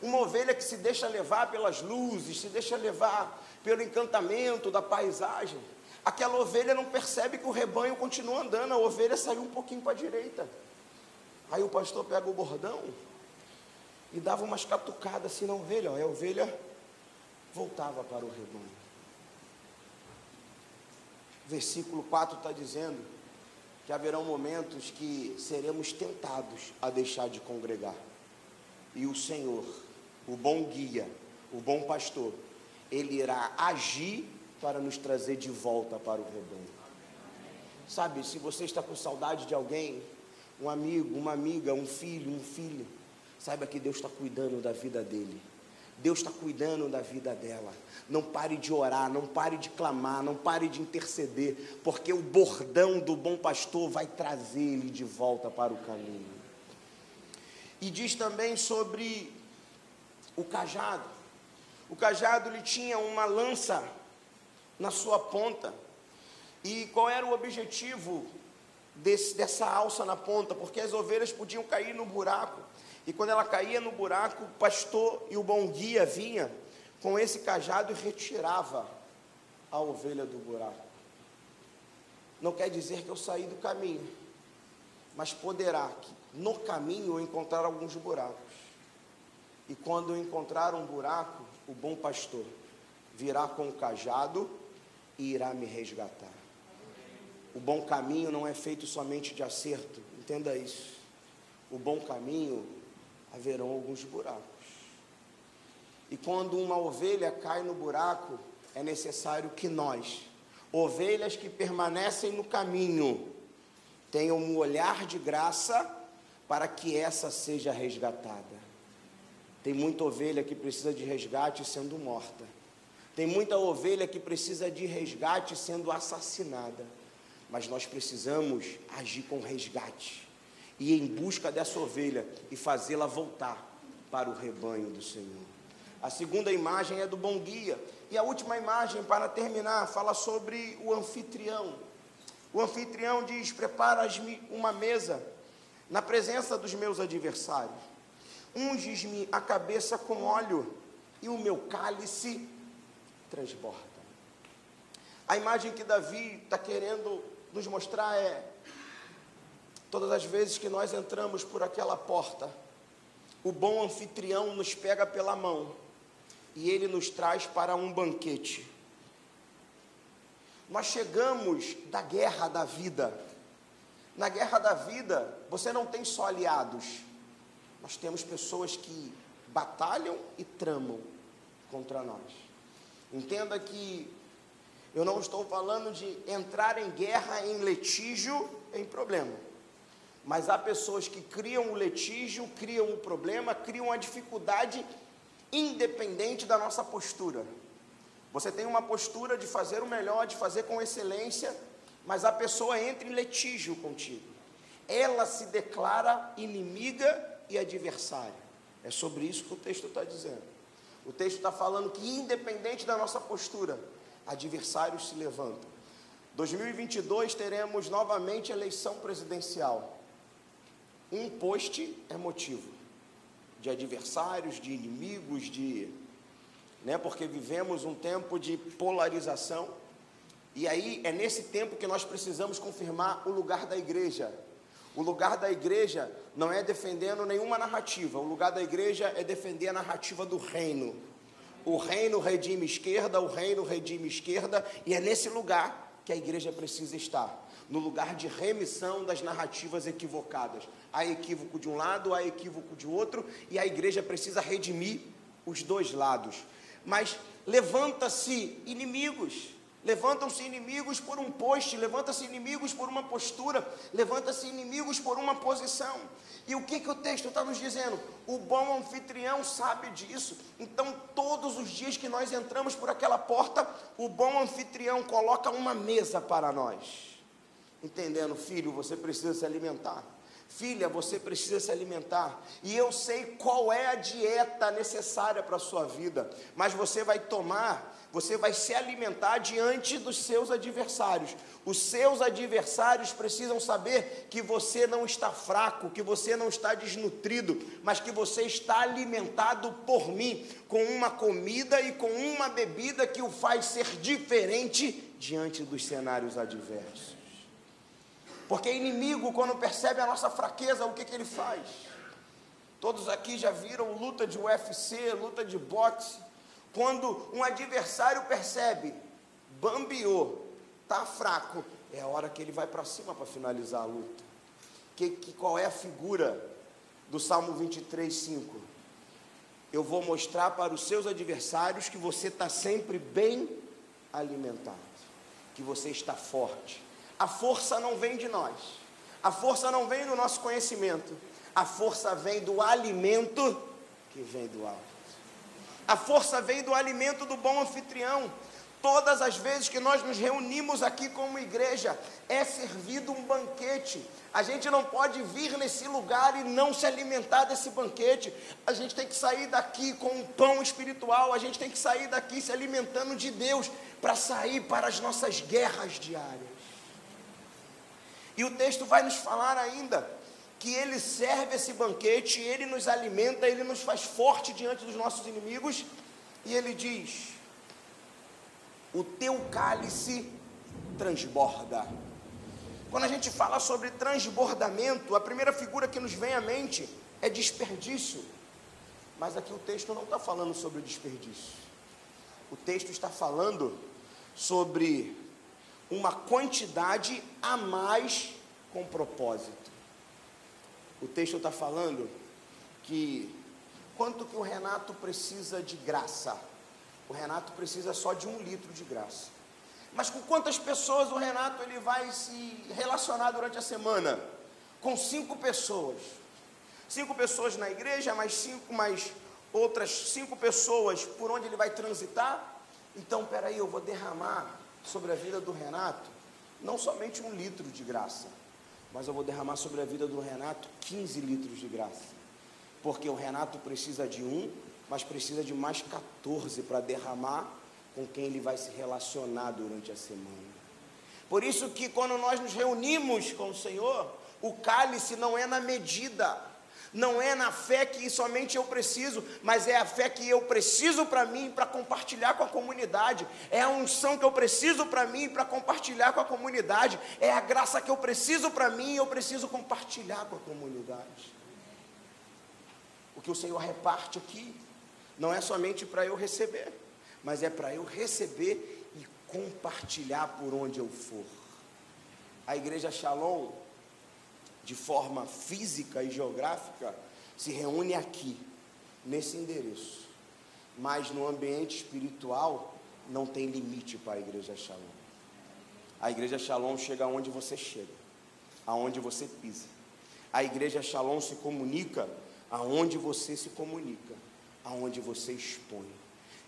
uma ovelha que se deixa levar pelas luzes, se deixa levar pelo encantamento da paisagem aquela ovelha não percebe que o rebanho continua andando, a ovelha saiu um pouquinho para a direita. Aí o pastor pega o bordão e dava umas catucadas assim na ovelha, e a ovelha voltava para o rebanho. Versículo 4 está dizendo que haverão momentos que seremos tentados a deixar de congregar. E o Senhor, o bom guia, o bom pastor, ele irá agir para nos trazer de volta para o rebanho. Sabe, se você está com saudade de alguém, um amigo, uma amiga, um filho, um filho, saiba que Deus está cuidando da vida dele. Deus está cuidando da vida dela. Não pare de orar, não pare de clamar, não pare de interceder, porque o bordão do bom pastor vai trazer ele de volta para o caminho. E diz também sobre o cajado. O cajado ele tinha uma lança na sua ponta. E qual era o objetivo desse, dessa alça na ponta? Porque as ovelhas podiam cair no buraco. E quando ela caía no buraco, o pastor e o bom guia vinha com esse cajado e retirava a ovelha do buraco. Não quer dizer que eu saí do caminho, mas poderá que no caminho eu encontrar alguns buracos. E quando eu encontrar um buraco, o bom pastor virá com o cajado e irá me resgatar. O bom caminho não é feito somente de acerto, entenda isso. O bom caminho haverão alguns buracos. E quando uma ovelha cai no buraco, é necessário que nós, ovelhas que permanecem no caminho, tenham um olhar de graça para que essa seja resgatada. Tem muita ovelha que precisa de resgate sendo morta. Tem muita ovelha que precisa de resgate sendo assassinada. Mas nós precisamos agir com resgate e em busca dessa ovelha e fazê-la voltar para o rebanho do Senhor. A segunda imagem é do bom guia. E a última imagem, para terminar, fala sobre o anfitrião. O anfitrião diz: Preparas-me uma mesa na presença dos meus adversários. Unges-me a cabeça com óleo e o meu cálice transborda. A imagem que Davi está querendo nos mostrar é: todas as vezes que nós entramos por aquela porta, o bom anfitrião nos pega pela mão e ele nos traz para um banquete. Nós chegamos da guerra da vida. Na guerra da vida, você não tem só aliados, nós temos pessoas que batalham e tramam contra nós. Entenda que eu não estou falando de entrar em guerra, em litígio, em problema. Mas há pessoas que criam o litígio, criam o problema, criam a dificuldade independente da nossa postura. Você tem uma postura de fazer o melhor, de fazer com excelência, mas a pessoa entra em litígio contigo. Ela se declara inimiga e adversária. É sobre isso que o texto está dizendo. O texto está falando que, independente da nossa postura, adversários se levantam. 2022 teremos novamente eleição presidencial. Um post é motivo de adversários, de inimigos, de. Né, porque vivemos um tempo de polarização. E aí é nesse tempo que nós precisamos confirmar o lugar da igreja. O lugar da igreja não é defendendo nenhuma narrativa, o lugar da igreja é defender a narrativa do reino. O reino redime esquerda, o reino redime esquerda, e é nesse lugar que a igreja precisa estar no lugar de remissão das narrativas equivocadas. Há equívoco de um lado, há equívoco de outro, e a igreja precisa redimir os dois lados. mas levanta-se inimigos. Levantam-se inimigos por um poste, levanta-se inimigos por uma postura, levanta-se inimigos por uma posição. E o que, que o texto está nos dizendo? O bom anfitrião sabe disso. Então, todos os dias que nós entramos por aquela porta, o bom anfitrião coloca uma mesa para nós. Entendendo, filho, você precisa se alimentar. Filha, você precisa se alimentar. E eu sei qual é a dieta necessária para a sua vida, mas você vai tomar você vai se alimentar diante dos seus adversários. Os seus adversários precisam saber que você não está fraco, que você não está desnutrido, mas que você está alimentado por mim, com uma comida e com uma bebida que o faz ser diferente diante dos cenários adversos. Porque inimigo, quando percebe a nossa fraqueza, o que, que ele faz? Todos aqui já viram luta de UFC, luta de boxe quando um adversário percebe, bambiou, está fraco, é a hora que ele vai para cima para finalizar a luta. Que, que, qual é a figura do Salmo 23, 5? Eu vou mostrar para os seus adversários que você está sempre bem alimentado, que você está forte. A força não vem de nós, a força não vem do nosso conhecimento, a força vem do alimento que vem do alto. A força vem do alimento do bom anfitrião. Todas as vezes que nós nos reunimos aqui como igreja, é servido um banquete. A gente não pode vir nesse lugar e não se alimentar desse banquete. A gente tem que sair daqui com um pão espiritual, a gente tem que sair daqui se alimentando de Deus para sair para as nossas guerras diárias. E o texto vai nos falar ainda que ele serve esse banquete, ele nos alimenta, ele nos faz forte diante dos nossos inimigos, e ele diz: O teu cálice transborda. Quando a gente fala sobre transbordamento, a primeira figura que nos vem à mente é desperdício. Mas aqui o texto não está falando sobre desperdício. O texto está falando sobre uma quantidade a mais com propósito. O texto está falando que quanto que o Renato precisa de graça? O Renato precisa só de um litro de graça. Mas com quantas pessoas o Renato ele vai se relacionar durante a semana? Com cinco pessoas. Cinco pessoas na igreja, mais cinco, mais outras cinco pessoas por onde ele vai transitar. Então, peraí, eu vou derramar sobre a vida do Renato não somente um litro de graça, mas eu vou derramar sobre a vida do Renato 15 litros de graça. Porque o Renato precisa de um, mas precisa de mais 14 para derramar com quem ele vai se relacionar durante a semana. Por isso que quando nós nos reunimos com o Senhor, o cálice não é na medida, não é na fé que somente eu preciso, mas é a fé que eu preciso para mim para compartilhar com a comunidade. É a unção que eu preciso para mim para compartilhar com a comunidade. É a graça que eu preciso para mim eu preciso compartilhar com a comunidade. O que o Senhor reparte aqui não é somente para eu receber, mas é para eu receber e compartilhar por onde eu for. A igreja Shalom de forma física e geográfica, se reúne aqui, nesse endereço. Mas no ambiente espiritual, não tem limite para a igreja Shalom. A igreja Shalom chega aonde você chega, aonde você pisa. A igreja Shalom se comunica aonde você se comunica, aonde você expõe.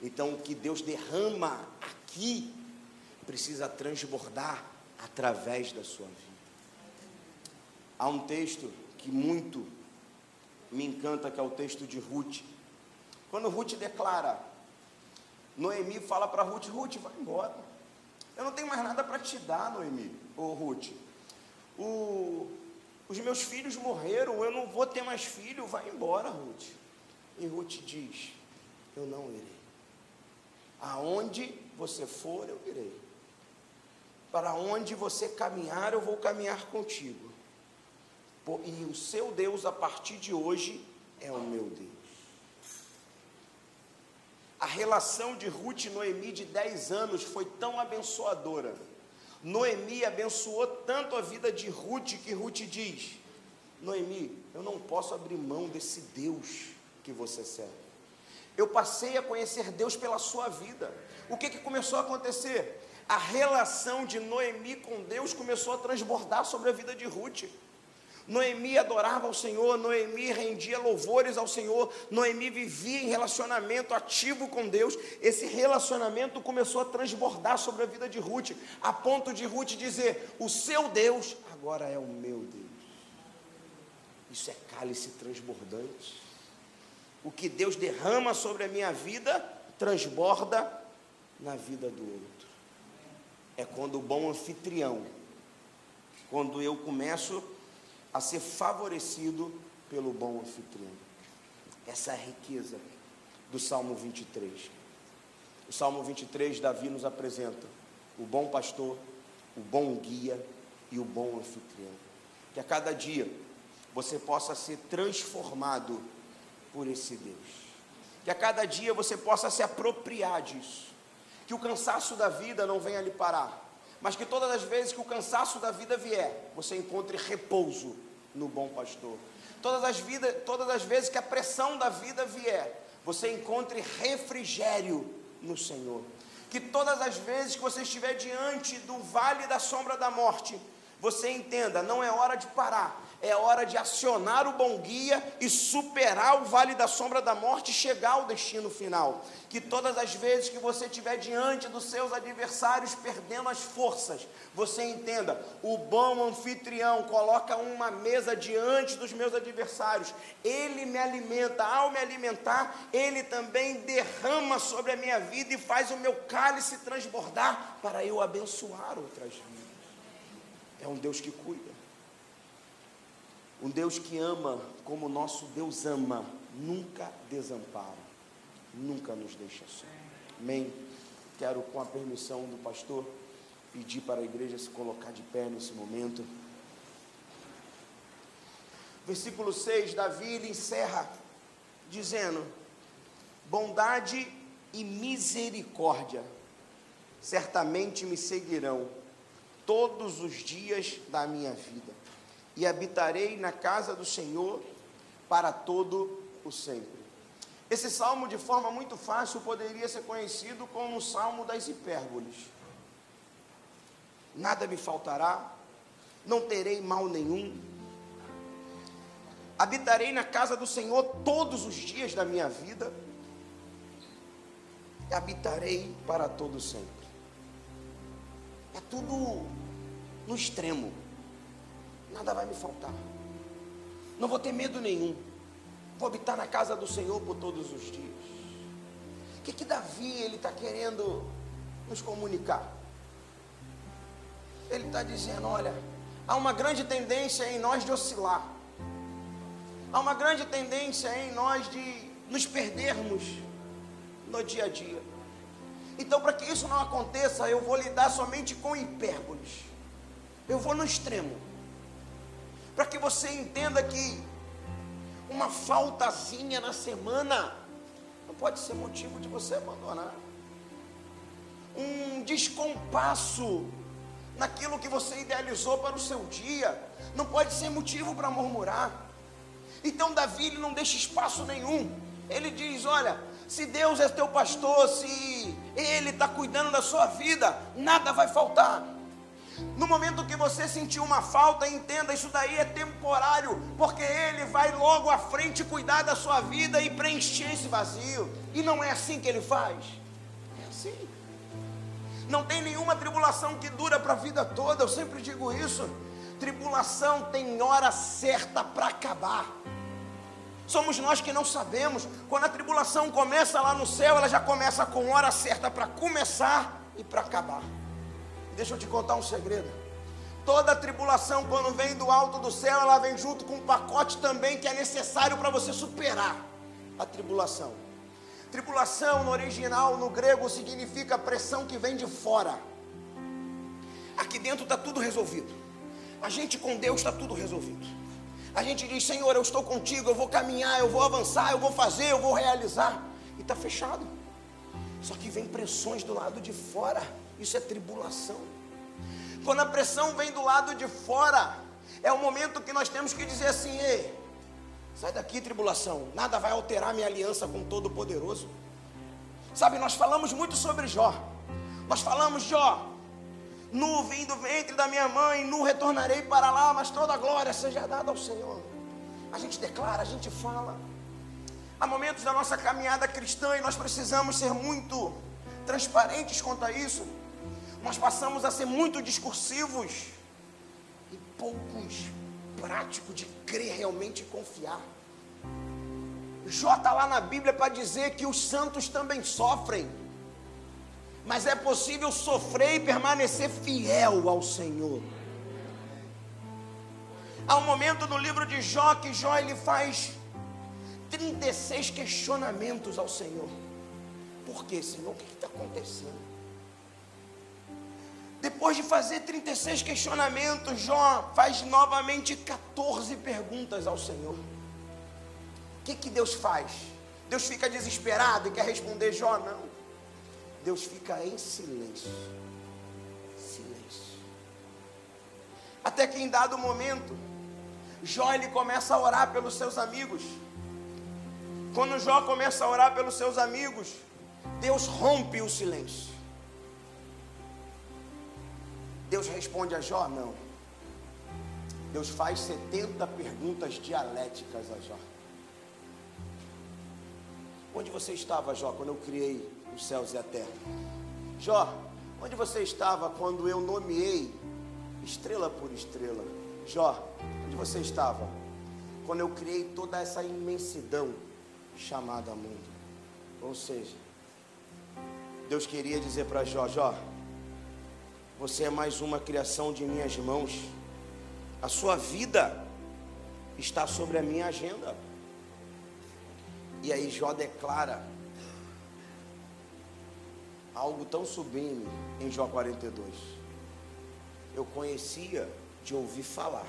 Então, o que Deus derrama aqui precisa transbordar através da sua vida. Há um texto que muito me encanta, que é o texto de Ruth. Quando Ruth declara, Noemi fala para Ruth: Ruth, vai embora. Eu não tenho mais nada para te dar, Noemi, ou Ruth. O, os meus filhos morreram, eu não vou ter mais filho, vai embora, Ruth. E Ruth diz: Eu não irei. Aonde você for, eu irei. Para onde você caminhar, eu vou caminhar contigo e o seu Deus a partir de hoje é o meu Deus. A relação de Ruth e Noemi de 10 anos foi tão abençoadora. Noemi abençoou tanto a vida de Ruth que Ruth diz: Noemi, eu não posso abrir mão desse Deus que você serve. Eu passei a conhecer Deus pela sua vida. O que, que começou a acontecer? A relação de Noemi com Deus começou a transbordar sobre a vida de Ruth. Noemi adorava ao Senhor, Noemi rendia louvores ao Senhor, Noemi vivia em relacionamento ativo com Deus. Esse relacionamento começou a transbordar sobre a vida de Ruth, a ponto de Ruth dizer: O seu Deus agora é o meu Deus. Isso é cálice transbordante. O que Deus derrama sobre a minha vida, transborda na vida do outro. É quando o bom anfitrião, quando eu começo a ser favorecido pelo bom anfitrião. Essa é a riqueza do Salmo 23. O Salmo 23, Davi nos apresenta o bom pastor, o bom guia e o bom anfitrião. Que a cada dia você possa ser transformado por esse Deus. Que a cada dia você possa se apropriar disso. Que o cansaço da vida não venha lhe parar mas que todas as vezes que o cansaço da vida vier, você encontre repouso no bom pastor. Todas as, vida, todas as vezes que a pressão da vida vier, você encontre refrigério no Senhor. Que todas as vezes que você estiver diante do vale da sombra da morte, você entenda, não é hora de parar, é hora de acionar o bom guia e superar o vale da sombra da morte e chegar ao destino final. Que todas as vezes que você estiver diante dos seus adversários perdendo as forças, você entenda, o bom anfitrião coloca uma mesa diante dos meus adversários, ele me alimenta, ao me alimentar, ele também derrama sobre a minha vida e faz o meu cálice transbordar para eu abençoar outras vidas. É um Deus que cuida. Um Deus que ama como nosso Deus ama, nunca desampara, nunca nos deixa só. Amém. Quero, com a permissão do pastor, pedir para a igreja se colocar de pé nesse momento. Versículo 6, Davi ele encerra dizendo: Bondade e misericórdia certamente me seguirão todos os dias da minha vida e habitarei na casa do Senhor para todo o sempre. Esse salmo, de forma muito fácil, poderia ser conhecido como o salmo das hipérboles. Nada me faltará, não terei mal nenhum. Habitarei na casa do Senhor todos os dias da minha vida e habitarei para todo sempre. É tudo no extremo nada vai me faltar. Não vou ter medo nenhum. Vou habitar na casa do Senhor por todos os dias. O que, que Davi ele está querendo nos comunicar? Ele está dizendo: olha, há uma grande tendência em nós de oscilar. Há uma grande tendência em nós de nos perdermos no dia a dia. Então, para que isso não aconteça, eu vou lidar somente com hipérboles. Eu vou no extremo para que você entenda que uma faltazinha na semana não pode ser motivo de você abandonar. Um descompasso naquilo que você idealizou para o seu dia não pode ser motivo para murmurar. Então Davi não deixa espaço nenhum. Ele diz: Olha, se Deus é teu pastor, se Ele está cuidando da sua vida, nada vai faltar. No momento que você sentir uma falta, entenda, isso daí é temporário, porque Ele vai logo à frente cuidar da sua vida e preencher esse vazio. E não é assim que Ele faz. É assim. Não tem nenhuma tribulação que dura para a vida toda, eu sempre digo isso. Tribulação tem hora certa para acabar. Somos nós que não sabemos. Quando a tribulação começa lá no céu, ela já começa com hora certa para começar e para acabar. Deixa eu te contar um segredo. Toda tribulação, quando vem do alto do céu, ela vem junto com um pacote também que é necessário para você superar a tribulação. Tribulação no original, no grego, significa pressão que vem de fora. Aqui dentro está tudo resolvido. A gente com Deus está tudo resolvido. A gente diz: Senhor, eu estou contigo, eu vou caminhar, eu vou avançar, eu vou fazer, eu vou realizar. E está fechado. Só que vem pressões do lado de fora. Isso é tribulação. Quando a pressão vem do lado de fora, é o momento que nós temos que dizer assim: Ei, Sai daqui, tribulação. Nada vai alterar minha aliança com o Todo-Poderoso. Sabe, nós falamos muito sobre Jó. Nós falamos, Jó, nu vim do ventre da minha mãe, nu retornarei para lá, mas toda a glória seja dada ao Senhor. A gente declara, a gente fala. Há momentos da nossa caminhada cristã e nós precisamos ser muito transparentes quanto a isso. Nós passamos a ser muito discursivos e poucos práticos de crer realmente e confiar. Jó está lá na Bíblia para dizer que os santos também sofrem, mas é possível sofrer e permanecer fiel ao Senhor. Há um momento no livro de Jó que Jó ele faz 36 questionamentos ao Senhor. Por que, Senhor? O que está acontecendo? Depois de fazer 36 questionamentos, Jó faz novamente 14 perguntas ao Senhor. O que, que Deus faz? Deus fica desesperado e quer responder Jó? Não. Deus fica em silêncio. Silêncio. Até que em dado momento, Jó ele começa a orar pelos seus amigos. Quando Jó começa a orar pelos seus amigos, Deus rompe o silêncio. Deus responde a Jó? Não. Deus faz 70 perguntas dialéticas a Jó. Onde você estava, Jó, quando eu criei os céus e a terra? Jó, onde você estava quando eu nomeei estrela por estrela? Jó, onde você estava quando eu criei toda essa imensidão chamada mundo? Ou seja, Deus queria dizer para Jó: Jó, você é mais uma criação de minhas mãos. A sua vida está sobre a minha agenda. E aí Jó declara algo tão sublime em Jó 42. Eu conhecia de ouvir falar,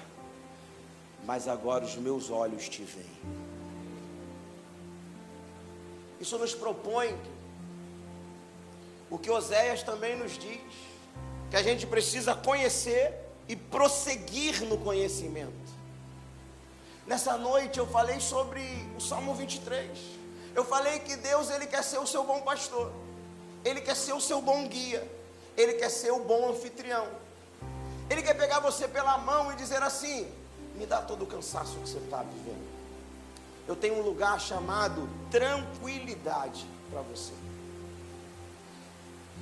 mas agora os meus olhos te veem. Isso nos propõe o que Oséias também nos diz que a gente precisa conhecer e prosseguir no conhecimento. Nessa noite eu falei sobre o Salmo 23. Eu falei que Deus ele quer ser o seu bom pastor. Ele quer ser o seu bom guia. Ele quer ser o bom anfitrião. Ele quer pegar você pela mão e dizer assim: me dá todo o cansaço que você está vivendo. Eu tenho um lugar chamado tranquilidade para você.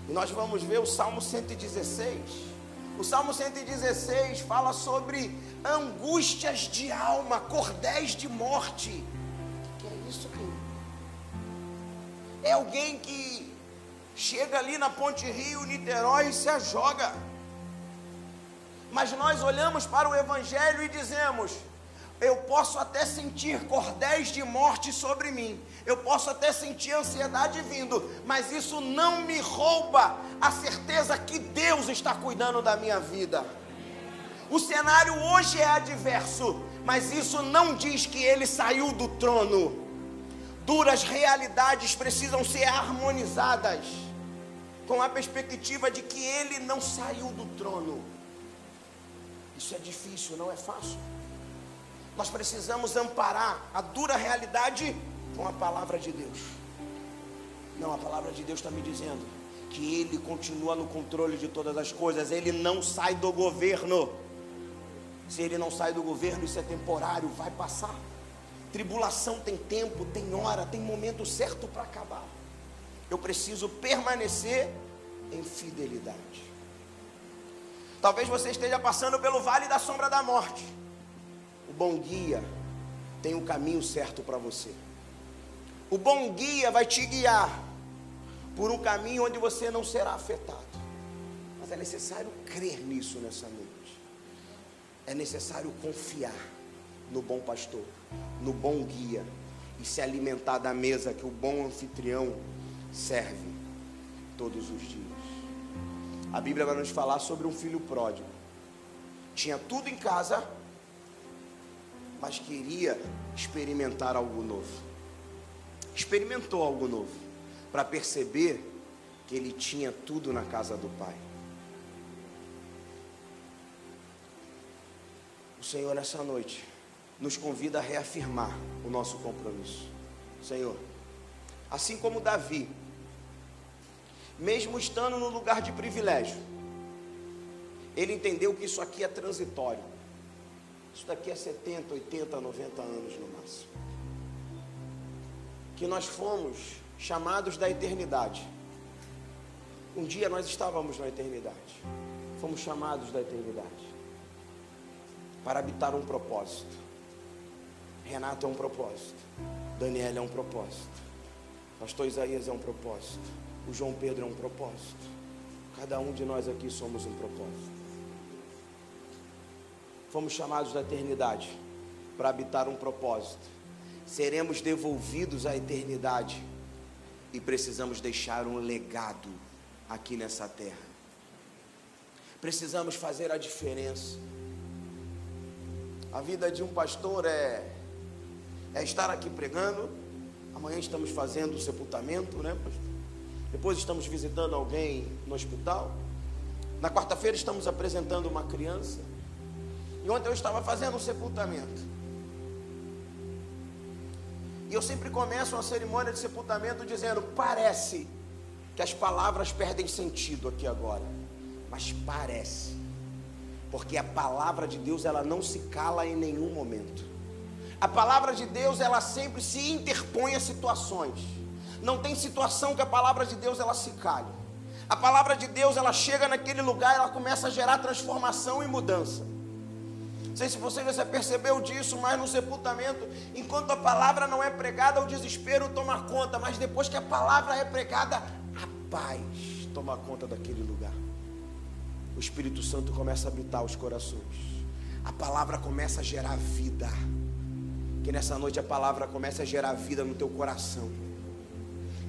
E nós vamos ver o Salmo 116. O Salmo 116 fala sobre angústias de alma, cordéis de morte. O que é isso, querido? É alguém que chega ali na Ponte Rio, Niterói e se ajoga. Mas nós olhamos para o Evangelho e dizemos: eu posso até sentir cordéis de morte sobre mim, eu posso até sentir ansiedade vindo, mas isso não me rouba a certeza que Deus está cuidando da minha vida. O cenário hoje é adverso, mas isso não diz que ele saiu do trono. Duras realidades precisam ser harmonizadas com a perspectiva de que ele não saiu do trono. Isso é difícil, não é fácil. Nós precisamos amparar a dura realidade com a palavra de Deus. Não, a palavra de Deus está me dizendo que Ele continua no controle de todas as coisas, Ele não sai do governo. Se Ele não sai do governo, isso é temporário, vai passar. Tribulação tem tempo, tem hora, tem momento certo para acabar. Eu preciso permanecer em fidelidade. Talvez você esteja passando pelo vale da sombra da morte bom guia tem o caminho certo para você. O bom guia vai te guiar por um caminho onde você não será afetado. Mas é necessário crer nisso nessa noite. É necessário confiar no bom pastor, no bom guia e se alimentar da mesa que o bom anfitrião serve todos os dias. A Bíblia vai nos falar sobre um filho pródigo. Tinha tudo em casa, mas queria experimentar algo novo. Experimentou algo novo, para perceber que ele tinha tudo na casa do Pai. O Senhor, nessa noite, nos convida a reafirmar o nosso compromisso. Senhor, assim como Davi, mesmo estando no lugar de privilégio, ele entendeu que isso aqui é transitório. Isso daqui é 70, 80, 90 anos no máximo. Que nós fomos chamados da eternidade. Um dia nós estávamos na eternidade. Fomos chamados da eternidade para habitar um propósito. Renato é um propósito. Daniel é um propósito. Pastor Isaías é um propósito. O João Pedro é um propósito. Cada um de nós aqui somos um propósito. Fomos chamados da eternidade para habitar um propósito. Seremos devolvidos à eternidade e precisamos deixar um legado aqui nessa terra. Precisamos fazer a diferença. A vida de um pastor é, é estar aqui pregando. Amanhã estamos fazendo o sepultamento, né, pastor? Depois estamos visitando alguém no hospital. Na quarta-feira estamos apresentando uma criança. Ontem eu estava fazendo um sepultamento. E eu sempre começo uma cerimônia de sepultamento dizendo: parece que as palavras perdem sentido aqui agora, mas parece, porque a palavra de Deus ela não se cala em nenhum momento. A palavra de Deus ela sempre se interpõe a situações. Não tem situação que a palavra de Deus ela se cale. A palavra de Deus ela chega naquele lugar, ela começa a gerar transformação e mudança. Sei se você já percebeu disso, mas no sepultamento, enquanto a palavra não é pregada, o desespero toma conta, mas depois que a palavra é pregada, a paz toma conta daquele lugar. O Espírito Santo começa a habitar os corações. A palavra começa a gerar vida. Que nessa noite a palavra começa a gerar vida no teu coração.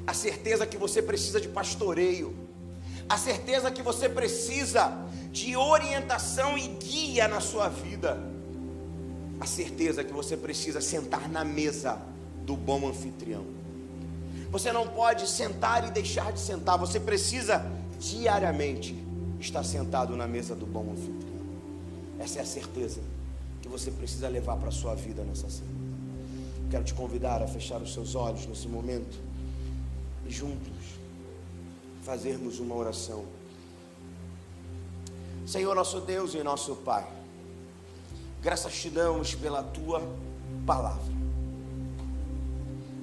A certeza que você precisa de pastoreio. A certeza que você precisa de orientação e guia na sua vida. A certeza que você precisa sentar na mesa do bom anfitrião. Você não pode sentar e deixar de sentar, você precisa diariamente estar sentado na mesa do bom anfitrião. Essa é a certeza que você precisa levar para a sua vida nessa semana. Quero te convidar a fechar os seus olhos nesse momento e juntos fazermos uma oração. Senhor nosso Deus e nosso Pai, graças te damos pela tua palavra.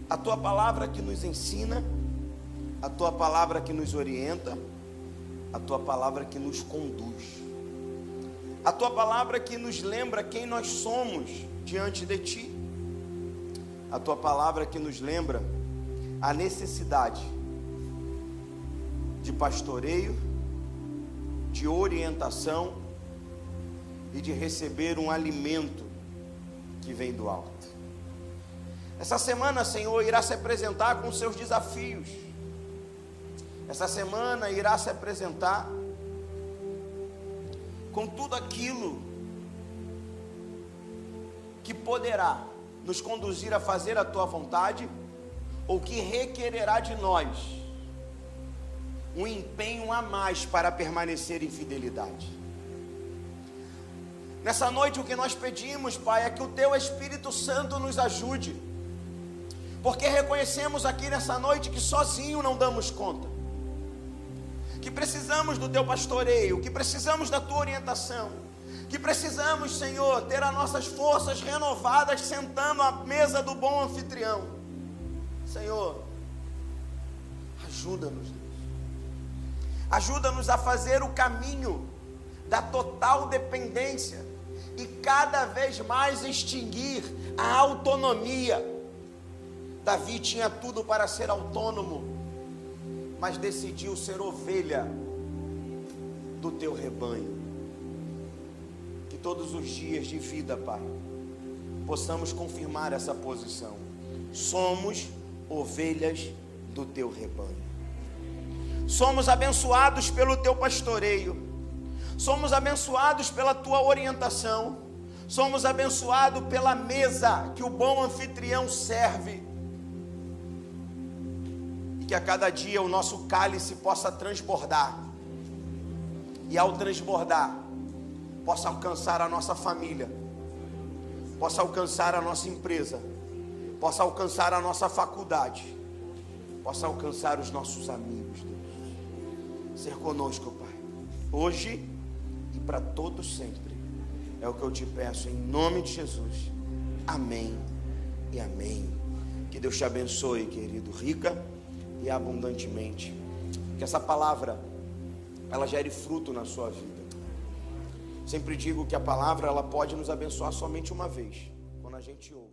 A tua palavra que nos ensina, a tua palavra que nos orienta, a tua palavra que nos conduz. A tua palavra que nos lembra quem nós somos diante de ti. A tua palavra que nos lembra a necessidade de pastoreio de orientação e de receber um alimento que vem do alto. Essa semana, Senhor, irá se apresentar com seus desafios. Essa semana irá se apresentar com tudo aquilo que poderá nos conduzir a fazer a tua vontade ou que requererá de nós um empenho a mais para permanecer em fidelidade. Nessa noite, o que nós pedimos, Pai, é que o Teu Espírito Santo nos ajude, porque reconhecemos aqui nessa noite que sozinho não damos conta, que precisamos do Teu pastoreio, que precisamos da Tua orientação, que precisamos, Senhor, ter as nossas forças renovadas sentando à mesa do bom anfitrião. Senhor, ajuda-nos, Ajuda-nos a fazer o caminho da total dependência e cada vez mais extinguir a autonomia. Davi tinha tudo para ser autônomo, mas decidiu ser ovelha do teu rebanho. Que todos os dias de vida, Pai, possamos confirmar essa posição. Somos ovelhas do teu rebanho somos abençoados pelo teu pastoreio, somos abençoados pela tua orientação, somos abençoados pela mesa que o bom anfitrião serve. E que a cada dia o nosso cálice possa transbordar, e ao transbordar, possa alcançar a nossa família, possa alcançar a nossa empresa, possa alcançar a nossa faculdade, possa alcançar os nossos amigos. Ser conosco, Pai, hoje e para todo sempre. É o que eu te peço em nome de Jesus. Amém e amém. Que Deus te abençoe, querido, rica e abundantemente. Que essa palavra ela gere fruto na sua vida. Sempre digo que a palavra ela pode nos abençoar somente uma vez, quando a gente ouve.